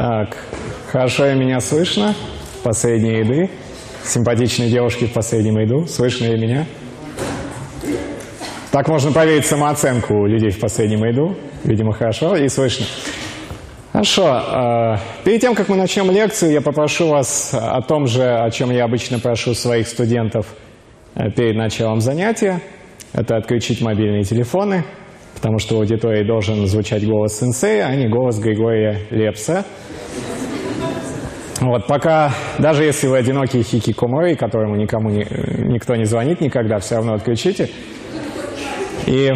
Так, хорошо и меня слышно? Последние еды. Симпатичные девушки в последнем еду. Слышно и меня? Так можно проверить самооценку людей в последнем еду. Видимо, хорошо и слышно. Хорошо. э, Перед тем, как мы начнем лекцию, я попрошу вас о том же, о чем я обычно прошу своих студентов э, перед началом занятия. Это отключить мобильные телефоны, потому что в аудитории должен звучать голос сенсея, а не голос Григория Лепса. Вот, пока, даже если вы одинокий хикикумори, которому никому не, никто не звонит никогда, все равно отключите. И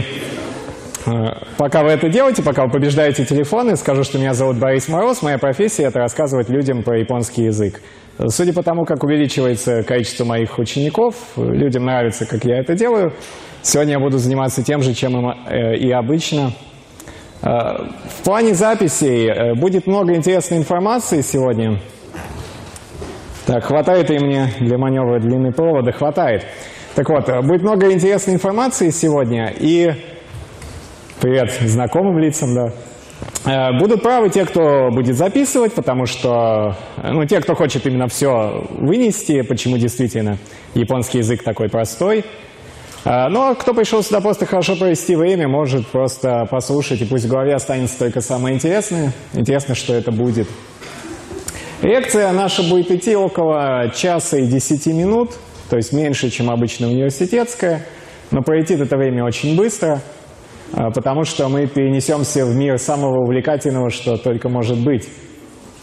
э, пока вы это делаете, пока вы побеждаете телефоны, скажу, что меня зовут Борис Мороз, моя профессия – это рассказывать людям про японский язык. Судя по тому, как увеличивается количество моих учеников, людям нравится, как я это делаю. Сегодня я буду заниматься тем же, чем и, э, и обычно. Э, в плане записей э, будет много интересной информации сегодня. Так, хватает и мне для маневра длины провода? Хватает. Так вот, будет много интересной информации сегодня, и привет знакомым лицам, да. Будут правы те, кто будет записывать, потому что, ну, те, кто хочет именно все вынести, почему действительно японский язык такой простой. Э, Но кто пришел сюда просто хорошо провести время, может просто послушать, и пусть в голове останется только самое интересное. Интересно, что это будет. Лекция наша будет идти около часа и десяти минут, то есть меньше, чем обычно университетская, но пройти это время очень быстро, а, потому что мы перенесемся в мир самого увлекательного, что только может быть,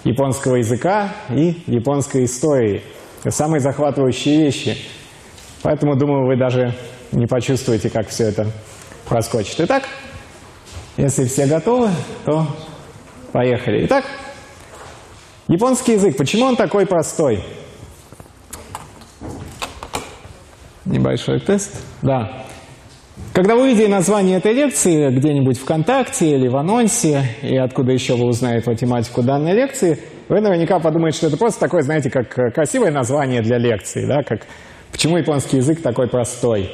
японского языка и японской истории. Самые захватывающие вещи. Поэтому, думаю, вы даже не почувствуете, как все это проскочит. Итак, если все готовы, то поехали. Итак, Японский язык, почему он такой простой? Небольшой тест. Да. Когда вы увидели название этой лекции где-нибудь ВКонтакте или в анонсе, и откуда еще вы узнаете математику данной лекции, вы наверняка подумаете, что это просто такое, знаете, как красивое название для лекции, да, как почему японский язык такой простой.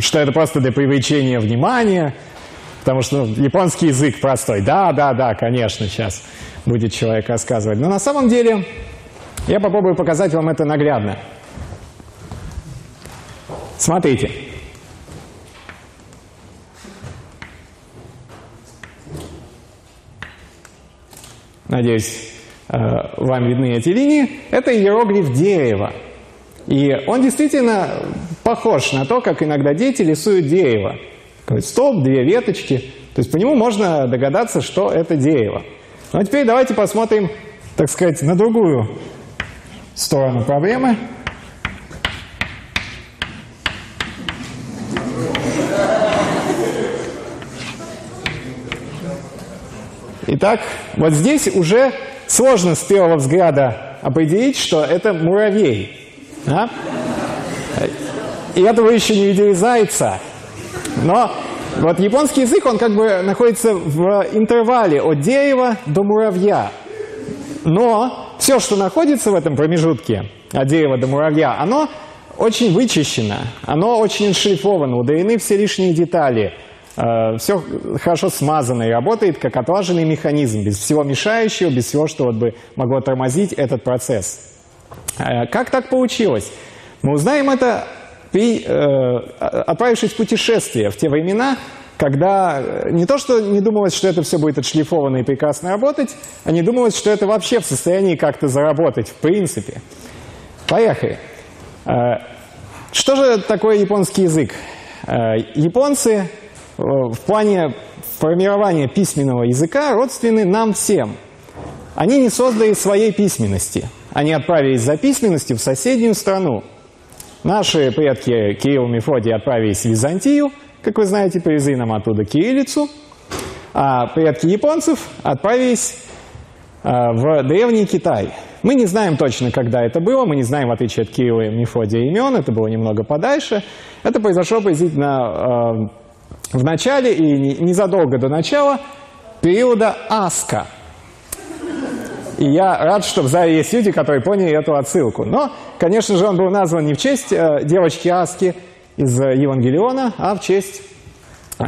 Что это просто для привлечения внимания, потому что ну, японский язык простой. Да, да, да, конечно, сейчас будет человек рассказывать. Но на самом деле я попробую показать вам это наглядно. Смотрите. Надеюсь, э, вам видны эти линии. Это иероглиф дерева. И он действительно похож на то, как иногда дети рисуют дерево. Столб, две веточки. То есть по нему можно догадаться, что это дерево. Ну а теперь давайте посмотрим, так сказать, на другую сторону проблемы. Итак, вот здесь уже сложно с первого взгляда определить, что это муравей. Да? И этого еще не видели зайца. Но вот японский язык, он как бы находится в интервале от дерева до муравья. Но все, что находится в этом промежутке от дерева до муравья, оно очень вычищено, оно очень отшлифовано, удалены все лишние детали, э, все хорошо смазано и работает как отлаженный механизм, без всего мешающего, без всего, что вот бы могло тормозить этот процесс. Э, как так получилось? Мы узнаем это э, отправившись в путешествие в те времена, когда не то, что не думалось, что это все будет отшлифовано и прекрасно работать, а не думалось, что это вообще в состоянии как-то заработать, в принципе. Поехали. Э, что же такое японский язык? Э, японцы э, в плане формирования письменного языка родственны нам всем. Они не создали своей письменности. Они отправились за письменностью в соседнюю страну. Наши предки Кирилл и Мефодий отправились в Византию, как вы знаете, привезли нам оттуда кириллицу, а предки японцев отправились э, в древний Китай. Мы не знаем точно, когда это было, мы не знаем, в отличие от Кирилла и Мефодия, имен, это было немного подальше. Это произошло приблизительно э, в начале и незадолго до начала периода Аска – и я рад, что в зале есть люди, которые поняли эту отсылку. Но, конечно же, он был назван не в честь э, девочки Аски из Евангелиона, а в честь э,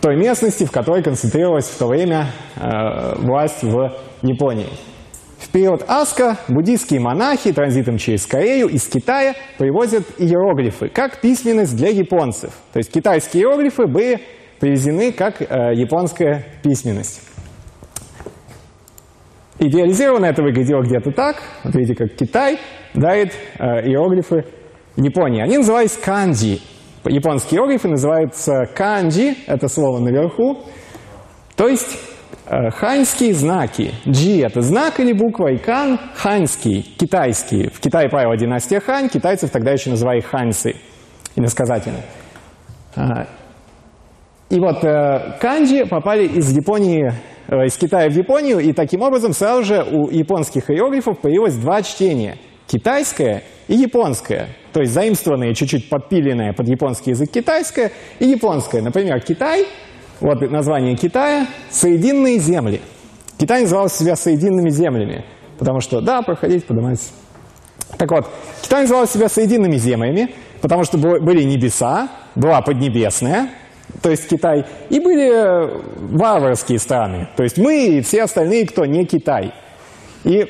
той местности, в которой концентрировалась в то время э, власть в Японии. В период Аска буддийские монахи транзитом через Корею из Китая привозят иероглифы как письменность для японцев. То есть китайские иероглифы были привезены как э, японская письменность. Идеализированно это выглядело где-то так. Вот видите, как Китай дарит э, иероглифы Японии. Они назывались канджи. Японские иероглифы называются канджи, это слово наверху. То есть э, ханьские знаки. Джи – это знак или буква, и кан – ханьский, китайский. В Китае правила династия Хань, китайцев тогда еще называли ханьцы, иносказательно. А, и вот э, канджи попали из Японии, э, из Китая в Японию, и таким образом сразу же у японских иероглифов появилось два чтения – китайское и японское. То есть заимствованное, чуть-чуть подпиленное под японский язык китайское и японское. Например, Китай, вот название Китая – Соединенные земли. Китай называл себя Соединенными землями, потому что, да, проходить, поднимайтесь. Так вот, Китай называл себя Соединенными землями, потому что были небеса, была Поднебесная – то есть Китай, и были э, варварские страны, то есть мы и все остальные, кто не Китай. И,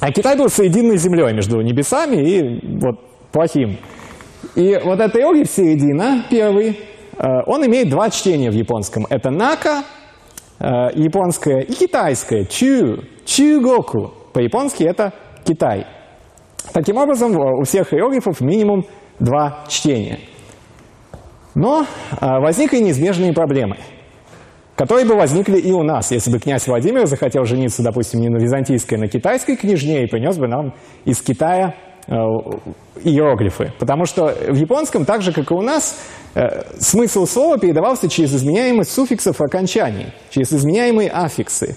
а Китай был соединенной землей между небесами и вот плохим. И вот эта иероглиф середина, первый, э, он имеет два чтения в японском. Это нака, э, японское, и китайское, чу, чугоку. По-японски это Китай. Таким образом, у всех иероглифов минимум два чтения – но а, возникли неизбежные проблемы, которые бы возникли и у нас, если бы князь Владимир захотел жениться, допустим, не на византийской, а на китайской княжне и принес бы нам из Китая э, иероглифы. Потому что в японском, так же, как и у нас, э, смысл слова передавался через изменяемость суффиксов окончаний, через изменяемые аффиксы.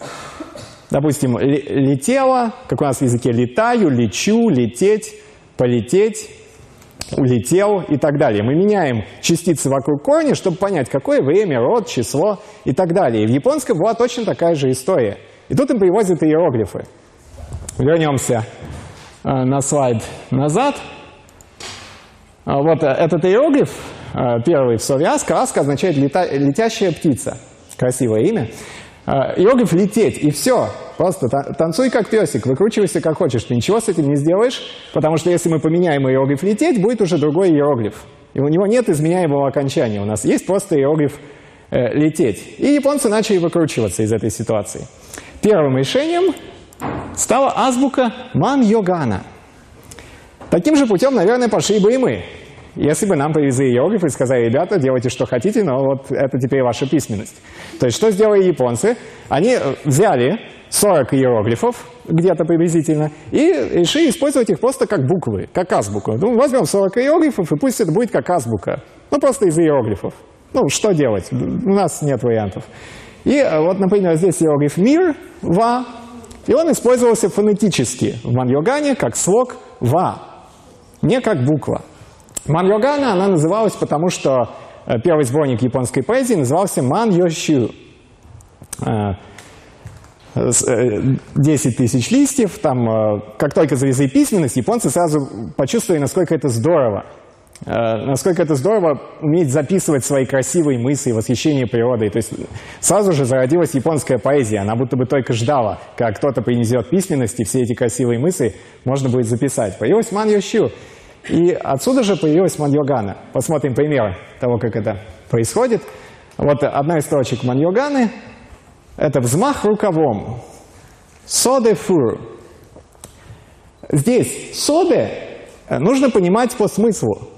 Допустим, летела, как у нас в языке летаю, лечу, лететь, полететь, улетел и так далее. Мы меняем частицы вокруг корня, чтобы понять, какое время, род, число и так далее. И в японском была точно такая же история. И тут им привозят иероглифы. Вернемся э, на слайд назад. А вот э, этот иероглиф, э, первый в слове аска означает летящая птица. Красивое имя. Иероглиф лететь, и все. Просто танцуй как песик, выкручивайся как хочешь. Ты ничего с этим не сделаешь, потому что если мы поменяем иероглиф лететь, будет уже другой иероглиф. И у него нет изменяемого окончания. У нас есть просто иероглиф э, лететь. И японцы начали выкручиваться из этой ситуации. Первым решением стала азбука Ман-Йогана. Таким же путем, наверное, пошли бы и мы. Если бы нам привезли иероглифы и сказали, ребята, делайте что хотите, но вот это теперь ваша письменность. То есть что сделали японцы? Они э, взяли 40 иероглифов, где-то приблизительно, и решили использовать их просто как буквы, как азбуку. Ну, возьмем 40 иероглифов, и пусть это будет как азбука. Ну, просто из иероглифов. Ну, что делать? У нас нет вариантов. И э, вот, например, здесь иероглиф «мир», «ва», и он использовался фонетически в маньогане как слог «ва», не как буква. Маньогана она называлась, потому что э, первый сборник японской поэзии назывался «Ман Йощу». Э, 10 э, тысяч листьев, там, э, как только завезли письменность, японцы сразу почувствовали, насколько это здорово. Э, насколько это здорово уметь записывать свои красивые мысли, восхищение природой. То есть сразу же зародилась японская поэзия. Она будто бы только ждала, как кто-то принесет письменность, и все эти красивые мысли можно будет записать. Появилась Ман Йощу. И отсюда же появилась Маньогана. Посмотрим примеры того, как это происходит. Вот одна из строчек Маньоганы это взмах рукавом. Соде фур. Здесь соде нужно понимать по смыслу.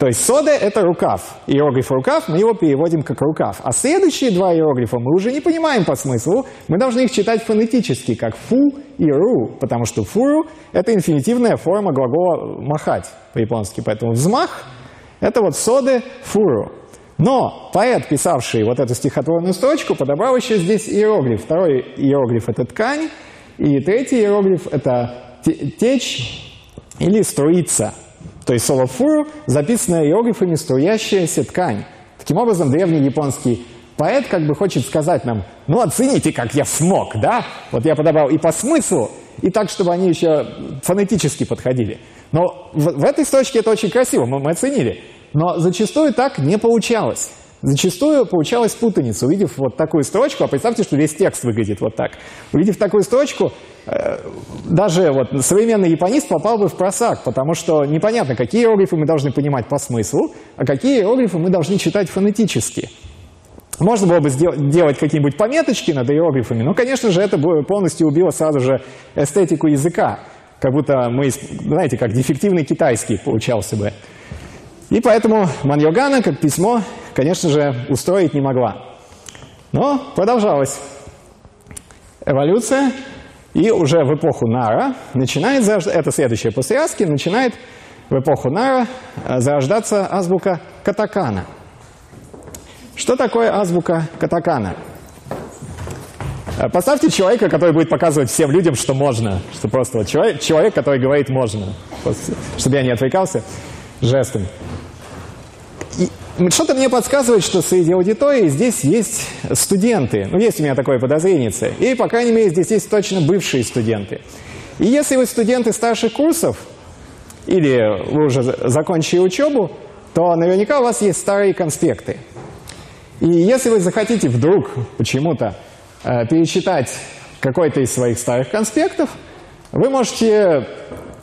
То есть соде – это рукав. Иероглиф рукав, мы его переводим как рукав. А следующие два иероглифа мы уже не понимаем по смыслу. Мы должны их читать фонетически, как фу и ру, потому что фуру – это инфинитивная форма глагола махать по-японски. Поэтому взмах – это вот соде фуру. Но поэт, писавший вот эту стихотворную строчку, подобрал еще здесь иероглиф. Второй иероглиф – это ткань, и третий иероглиф – это течь или струиться. То есть слово «фуру» записано иероглифами «струящаяся ткань». Таким образом, древний японский поэт как бы хочет сказать нам, ну оцените, как я смог, да? Вот я подобрал и по смыслу, и так, чтобы они еще фонетически подходили. Но в, в этой строчке это очень красиво, мы, мы оценили. Но зачастую так не получалось. Зачастую получалась путаница. Увидев вот такую строчку, а представьте, что весь текст выглядит вот так. Увидев такую строчку, э, даже вот современный японист попал бы в просак, потому что непонятно, какие иероглифы мы должны понимать по смыслу, а какие иероглифы мы должны читать фонетически. Можно было бы сделать какие-нибудь пометочки над иероглифами, но, конечно же, это бы полностью убило сразу же эстетику языка. Как будто мы, знаете, как дефективный китайский получался бы. И поэтому Маньогана, как письмо, конечно же, устроить не могла. Но продолжалась эволюция, и уже в эпоху Нара начинает, это следующее после Аски, начинает в эпоху Нара э, зарождаться азбука катакана – что такое азбука катакана? Э, поставьте человека, который будет показывать всем людям, что можно. Что просто вот человек, человек который говорит «можно». Просто, чтобы я не отвлекался жестом. Что-то мне подсказывает, что среди аудитории здесь есть студенты. Ну, есть у меня такое подозрение. И, по крайней мере, здесь есть точно бывшие студенты. И если вы студенты старших курсов, или вы уже закончили учебу, то наверняка у вас есть старые конспекты. И если вы захотите вдруг почему-то э, перечитать какой-то из своих старых конспектов, вы можете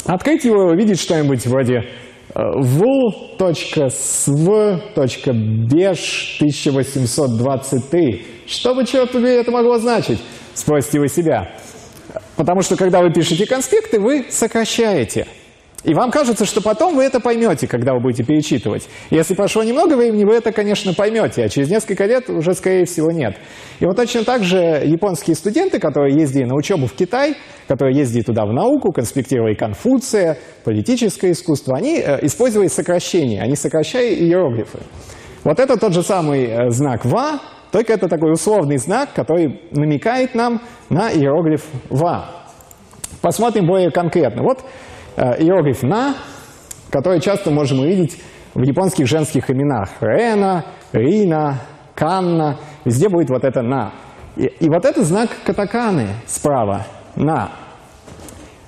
открыть его и увидеть что-нибудь вроде vul.sv.beж1823. Что бы, черт побери, это могло значить? Спросите вы себя. Потому что, когда вы пишете конспекты, вы сокращаете – и вам кажется, что потом вы это поймете, когда вы будете перечитывать. Если прошло немного времени, вы это, конечно, поймете, а через несколько лет уже, скорее всего, нет. И вот точно так же японские студенты, которые ездили на учебу в Китай, которые ездили туда в науку, конспектировали Конфуция, политическое искусство, они э, использовали сокращения, они сокращали иероглифы. Вот это тот же самый э, знак «ва», только это такой условный знак, который намекает нам на иероглиф «ва». Посмотрим более конкретно. Вот иероглиф «на», который часто можем увидеть в японских женских именах. Рена, Рина, Канна. Везде будет вот это «на». И, и вот это знак катаканы справа «на».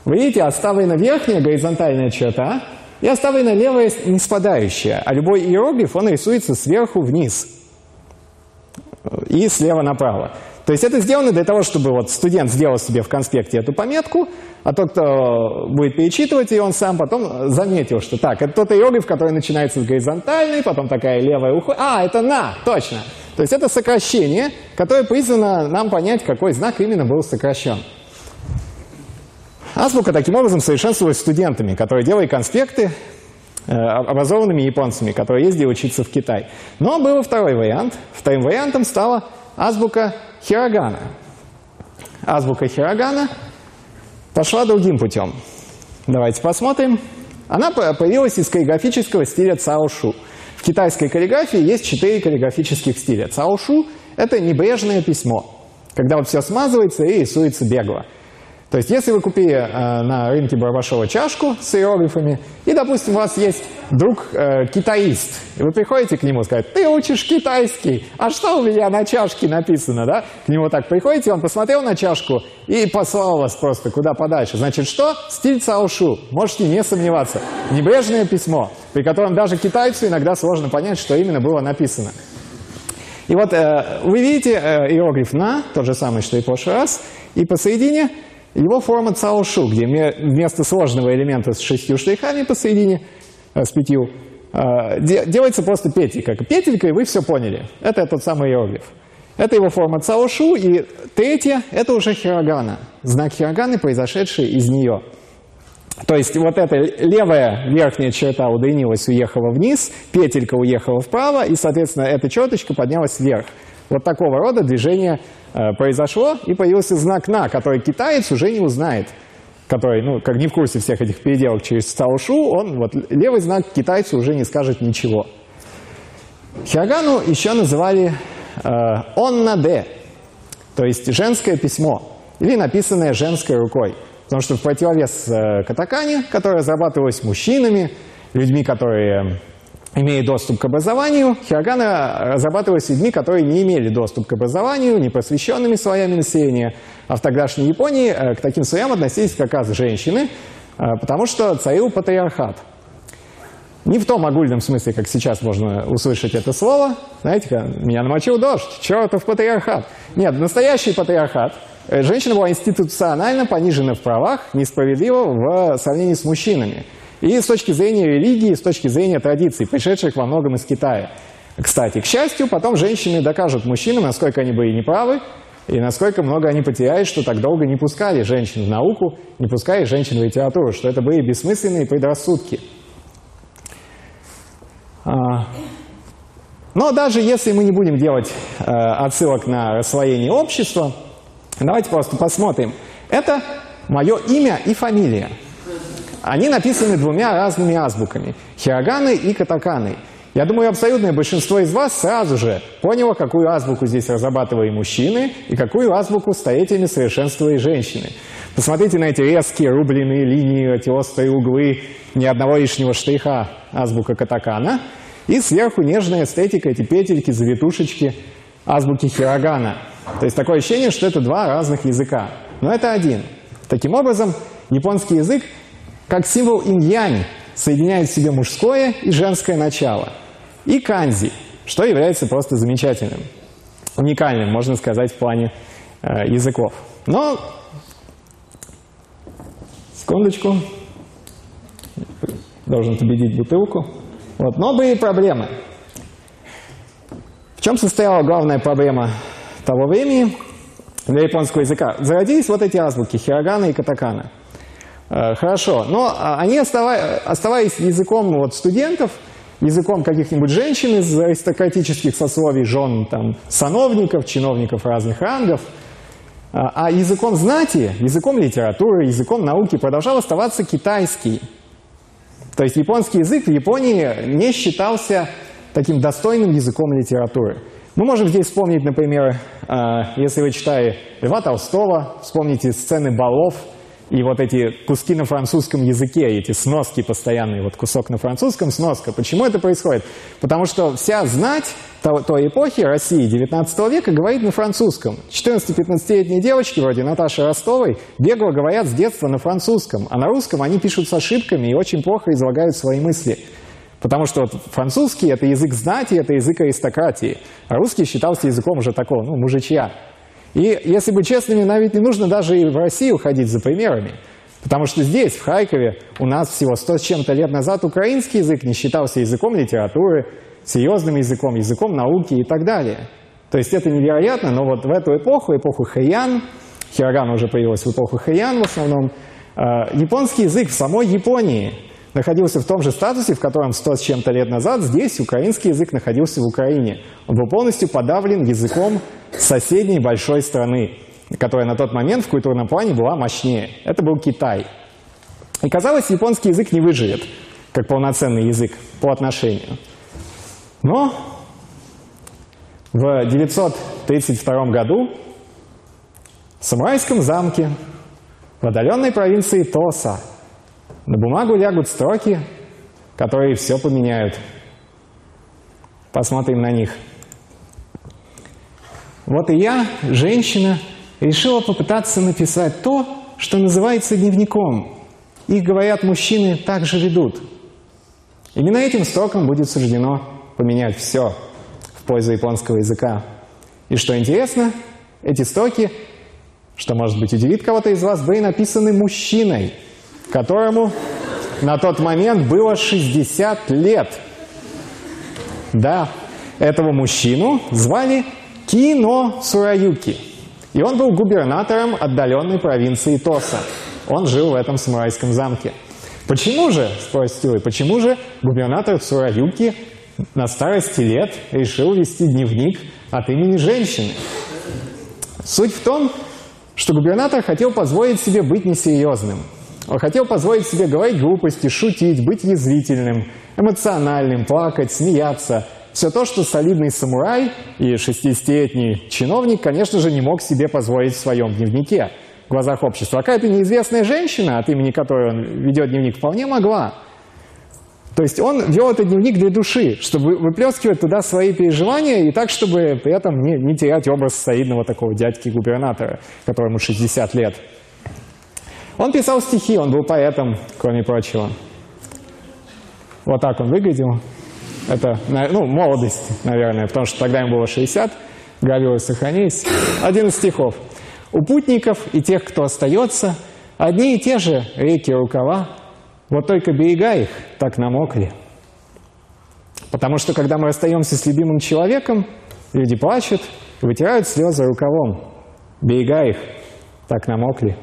Вы видите, оставлена верхняя горизонтальная черта и оставлена левая не спадающая. А любой иероглиф, он рисуется сверху вниз и слева направо. То есть это сделано для того, чтобы вот студент сделал себе в конспекте эту пометку, а тот, кто будет перечитывать ее, он сам потом заметил, что так, это тот иероглиф, который начинается с горизонтальной, потом такая левая уходит. А, это «на», точно. То есть это сокращение, которое призвано нам понять, какой знак именно был сокращен. Азбука таким образом совершенствовалась студентами, которые делали конспекты, э, образованными японцами, которые ездили учиться в Китай. Но был второй вариант. Вторым вариантом стала азбука Хирогана. Азбука Хирогана пошла другим путем. Давайте посмотрим. Она появилась из каллиграфического стиля Цаошу. В китайской каллиграфии есть четыре каллиграфических стиля. Цаошу – это небрежное письмо, когда вот все смазывается и рисуется бегло. То есть, если вы купили э, на рынке Барбашова чашку с иероглифами, и, допустим, у вас есть друг э, китаист, и вы приходите к нему и сказать, ты учишь китайский, а что у меня на чашке написано, да? К нему так приходите, он посмотрел на чашку и послал вас просто куда подальше. Значит, что? Стиль Цаошу, можете не сомневаться. Небрежное письмо, при котором даже китайцу иногда сложно понять, что именно было написано. И вот э, вы видите э, иероглиф «на», тот же самый, что и в прошлый раз, и посередине его форма цаошу, где вместо сложного элемента с шестью штрихами посередине, э, с пятью, э, делается просто петелька. Петелька, и вы все поняли. Это тот самый иероглиф. Это его форма цаошу. И третье – это уже хирогана. Знак хироганы, произошедший из нее. То есть вот эта левая верхняя черта удлинилась, уехала вниз, петелька уехала вправо, и, соответственно, эта черточка поднялась вверх. Вот такого рода движение произошло, и появился знак «на», который китаец уже не узнает, который, ну, как не в курсе всех этих переделок через Цаошу, он, вот, левый знак китайцу уже не скажет ничего. Хиагану еще называли э, «онна-де», то есть женское письмо, или написанное женской рукой. Потому что в противовес э, катакане, которая разрабатывалась мужчинами, людьми, которые имея доступ к образованию, хирогана разрабатывалась людьми, которые не имели доступ к образованию, не просвещенными слоями населения. А в тогдашней Японии э, к таким слоям относились как раз женщины, э, потому что царил патриархат. Не в том огульном смысле, как сейчас можно услышать это слово. Знаете, меня намочил дождь, чертов патриархат. Нет, настоящий патриархат. Э, женщина была институционально понижена в правах, несправедливо в сравнении с мужчинами. И с точки зрения религии, с точки зрения традиций, пришедших во многом из Китая. Кстати, к счастью, потом женщины докажут мужчинам, насколько они были неправы, и насколько много они потеряют, что так долго не пускали женщин в науку, не пускали женщин в литературу, что это были бессмысленные предрассудки. А, но даже если мы не будем делать э, отсылок на расслоение общества, давайте просто посмотрим. Это мое имя и фамилия. Они написаны двумя разными азбуками – хироганы и катаканы. Я думаю, абсолютное большинство из вас сразу же поняло, какую азбуку здесь разрабатывали мужчины и какую азбуку столетиями совершенствовали женщины. Посмотрите на эти резкие рубленые линии, эти острые углы, ни одного лишнего штриха азбука катакана. И сверху нежная эстетика, эти петельки, завитушечки азбуки хирогана. То есть такое ощущение, что это два разных языка. Но это один. Таким образом, японский язык как символ инь-янь соединяет в себе мужское и женское начало. И канзи, что является просто замечательным, уникальным, можно сказать, в плане э, языков. Но, секундочку, должен победить бутылку. Вот. Но были проблемы. В чем состояла главная проблема того времени для японского языка? Зародились вот эти азбуки, хирогана и катакана – хорошо, но а, они, оставаясь языком вот студентов, языком каких-нибудь женщин из аристократических сословий, жен там, сановников, чиновников разных рангов, а, а языком знати, языком литературы, языком науки продолжал оставаться китайский. То есть японский язык в Японии не считался таким достойным языком литературы. Мы можем здесь вспомнить, например, э, если вы читали Льва Толстого, вспомните сцены балов – и вот эти куски на французском языке, эти сноски постоянные, вот кусок на французском, сноска. Почему это происходит? Потому что вся знать той, той эпохи России 19 века говорит на французском. 14-15-летние девочки, вроде Наташи Ростовой, бегло говорят с детства на французском, а на русском они пишут с ошибками и очень плохо излагают свои мысли. Потому что вот французский – это язык знати, это язык аристократии, а русский считался языком уже такого, ну, мужичья. И если быть честными, нам ведь не нужно даже и в Россию ходить за примерами. Потому что здесь, в Харькове, у нас всего сто с чем-то лет назад украинский язык не считался языком литературы, серьезным языком, языком науки и так далее. То есть это невероятно, но вот в эту эпоху, эпоху Хэйян, Хирогана уже появилась в эпоху Хэйян в основном, э, японский язык в самой Японии находился в том же статусе, в котором сто с чем-то лет назад здесь украинский язык находился в Украине. Он был полностью подавлен языком соседней большой страны, которая на тот момент в культурном плане была мощнее. Это был Китай. И казалось, японский язык не выживет, как полноценный язык по отношению. Но в 932 году в самурайском замке в отдаленной провинции Тоса на бумагу лягут строки, которые все поменяют. Посмотрим на них – вот и я, женщина, решила попытаться написать то, что называется дневником. Их, говорят, мужчины также ведут. Именно этим строкам будет суждено поменять все в пользу японского языка. И что интересно, эти строки, что может быть удивит кого-то из вас, были написаны мужчиной, которому на тот момент было 60 лет. Да, этого мужчину звали Кино Сураюки. И он был губернатором отдаленной провинции Тоса. Он жил в этом самурайском замке. Почему же, спросите вы, почему же губернатор Сураюки на старости лет решил вести дневник от имени женщины? Суть в том, что губернатор хотел позволить себе быть несерьезным. Хотел позволить себе говорить глупости, шутить, быть язвительным, эмоциональным, плакать, смеяться – все то, что солидный самурай и 60-летний чиновник, конечно же, не мог себе позволить в своем дневнике в глазах общества. А какая-то неизвестная женщина, от имени которой он ведет дневник, вполне могла. То есть он вел этот дневник для души, чтобы выплескивать туда свои переживания и так, чтобы при этом не, не терять образ солидного такого дядьки-губернатора, которому 60 лет. Он писал стихи, он был поэтом, кроме прочего. Вот так он выглядел. Это, ну, молодость, наверное, потому что тогда ему было 60, гравюры сохранились. Один из стихов. «У путников и тех, кто остается, одни и те же реки рукава, вот только берега их так намокли». Потому что, когда мы расстаемся с любимым человеком, люди плачут, вытирают слезы рукавом. Берега их так намокли.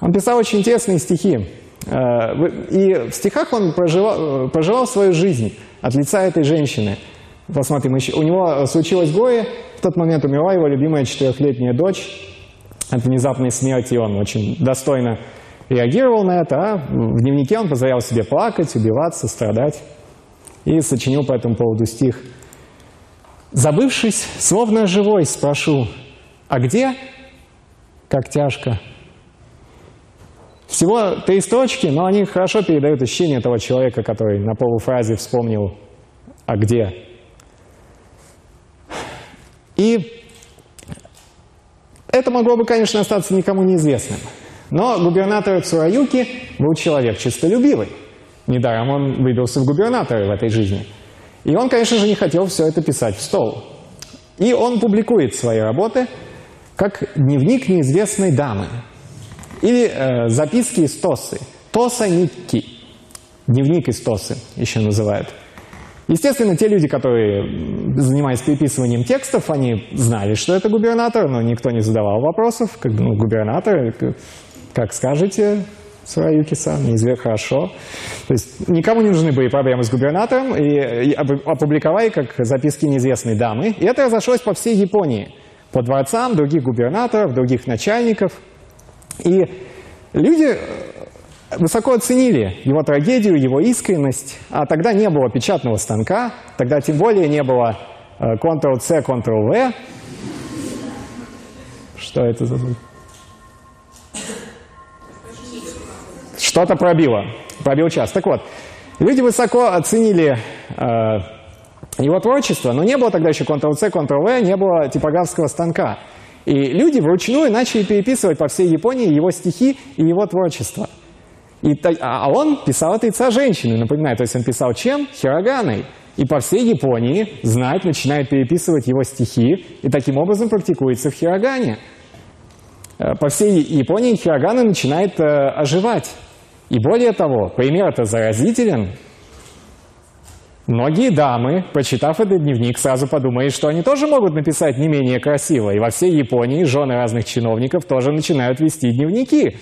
Он писал очень интересные стихи. Э, и в стихах он проживал, проживал свою жизнь от лица этой женщины. Посмотрим, у него случилось горе, в тот момент умерла его любимая четырехлетняя дочь от внезапной смерти, и он очень достойно реагировал на это, а в дневнике он позволял себе плакать, убиваться, страдать. И сочинил по этому поводу стих. «Забывшись, словно живой, спрошу, а где, как тяжко, всего три строчки, но они хорошо передают ощущение того человека, который на полуфразе вспомнил «а где?». И это могло бы, конечно, остаться никому неизвестным. Но губернатор Цураюки был человек чистолюбивый. Недаром он выбился в губернаторы в этой жизни. И он, конечно же, не хотел все это писать в стол. И он публикует свои работы как дневник неизвестной дамы, или э, записки из Тосы. Тоса Никки. Дневник из Тосы еще называют. Естественно, те люди, которые занимались переписыванием текстов, они знали, что это губернатор, но никто не задавал вопросов. Как, ну, губернатор, как скажете, Сураюки-сан, неизвестно хорошо. То есть никому не нужны были проблемы с губернатором, и, и опубликовали как записки неизвестной дамы. И это разошлось по всей Японии, по дворцам других губернаторов, других начальников – и люди высоко оценили его трагедию, его искренность, а тогда не было печатного станка, тогда тем более не было э, Ctrl-C, Ctrl-V. Что это за звук? Что-то пробило, пробил час. Так вот, люди высоко оценили э, его творчество, но не было тогда еще Ctrl-C, Ctrl-V, не было типографского станка. И люди вручную начали переписывать по всей Японии его стихи и его творчество. И, а, а он писал от лица женщины, напоминаю, то есть он писал чем? Хироганой. И по всей Японии знать начинает переписывать его стихи, и таким образом практикуется в хирогане. Э, по всей Японии хирогана начинает э, оживать. И более того, пример это заразителен, Многие дамы, почитав этот дневник, сразу подумают, что они тоже могут написать не менее красиво. И во всей Японии жены разных чиновников тоже начинают вести дневники.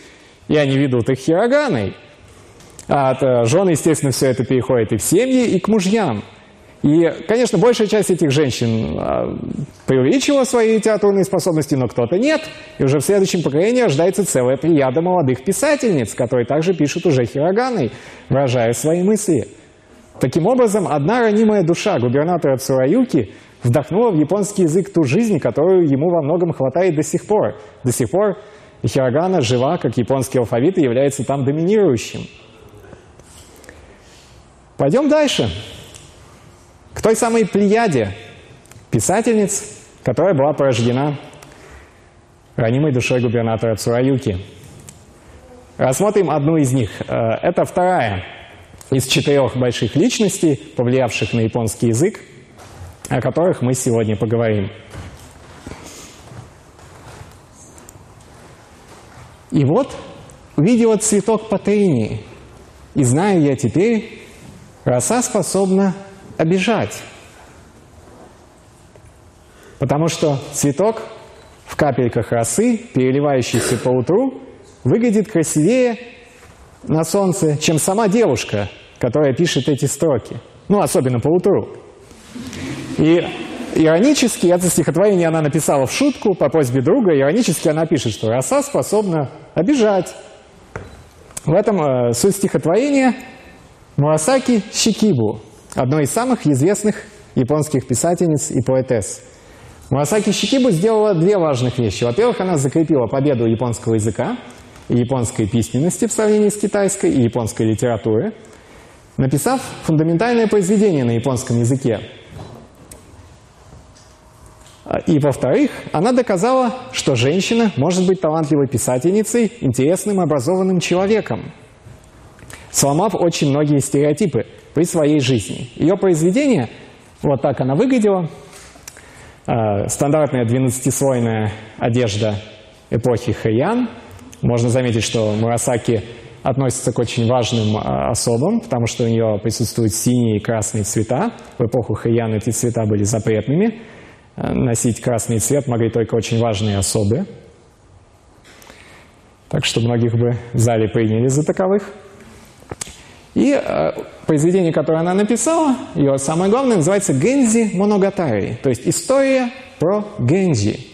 И они ведут их хироганой. А от э, жены, естественно, все это переходит и в семьи, и к мужьям. И, конечно, большая часть этих женщин а, преувеличила свои литературные способности, но кто-то нет. И уже в следующем поколении рождается целая плеяда молодых писательниц, которые также пишут уже хироганой, выражая свои мысли. Таким образом, одна ранимая душа губернатора Цураюки вдохнула в японский язык ту жизнь, которую ему во многом хватает до сих пор. До сих пор хирогана жива, как японский алфавит, и является там доминирующим. Пойдем дальше. К той самой плеяде писательниц, которая была порождена ранимой душой губернатора Цураюки. Рассмотрим одну из них. Э, это вторая из четырех больших личностей, повлиявших на японский язык, о которых мы сегодня поговорим. И вот увидела цветок патеринии, и знаю я теперь, роса способна обижать. Потому что цветок в капельках росы, переливающийся по утру, выглядит красивее на солнце, чем сама девушка, которая пишет эти строки. Ну, особенно по утру. И иронически это стихотворение она написала в шутку по просьбе друга. Иронически она пишет, что роса способна обижать. В этом э, суть стихотворения Мурасаки Шикибу, одной из самых известных японских писательниц и поэтесс. Мурасаки Шикибу сделала две важных вещи. Во-первых, она закрепила победу японского языка японской письменности в сравнении с китайской и японской литературы, написав фундаментальное произведение на японском языке. И, во-вторых, она доказала, что женщина может быть талантливой писательницей, интересным, образованным человеком. сломав очень многие стереотипы при своей жизни. Ее произведение, вот так она выглядела, э, стандартная 12-слойная одежда эпохи Хэйян. Можно заметить, что Мурасаки относится к очень важным э, особам, потому что у нее присутствуют синие и красные цвета. В эпоху Хэйян эти цвета были запретными. Э, носить красный цвет могли только очень важные особы. Так что многих бы в зале приняли за таковых. И э, произведение, которое она написала, ее самое главное, называется «Гензи Моногатари», то есть история про Гензи.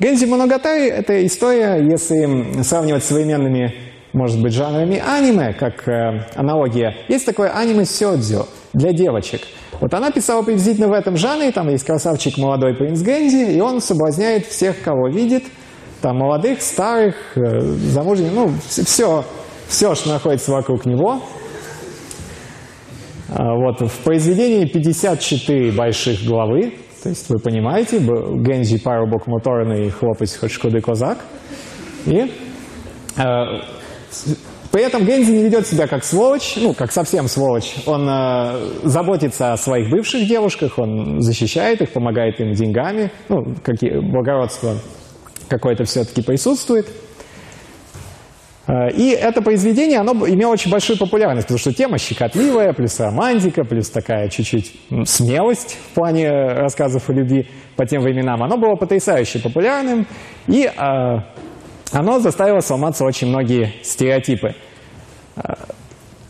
Гензи Моногатари – это история, если сравнивать с современными, может быть, жанрами аниме, как э, аналогия. Есть такое аниме сёдзю для девочек. Вот она писала приблизительно в этом жанре, там есть красавчик молодой принц Гензи, и он соблазняет всех, кого видит, там молодых, старых, э, замужних, ну, все, все, что находится вокруг него – а, вот, в произведении 54 больших главы, есть вы понимаете, Гензи парубок моторный хлопець хоч куди козак. И э, при этом Гензи не ведет себя как сволочь, ну, как совсем сволочь. Он э, заботится о своих бывших девушках, он защищает их, помогает им деньгами, ну, какие, благородство какое-то все-таки присутствует. Э, и это произведение, оно имело очень большую популярность, потому что тема щекотливая, плюс романтика, плюс такая чуть-чуть смелость в плане рассказов о любви по тем временам. Оно было потрясающе популярным, и э, оно заставило сломаться очень многие стереотипы. Э,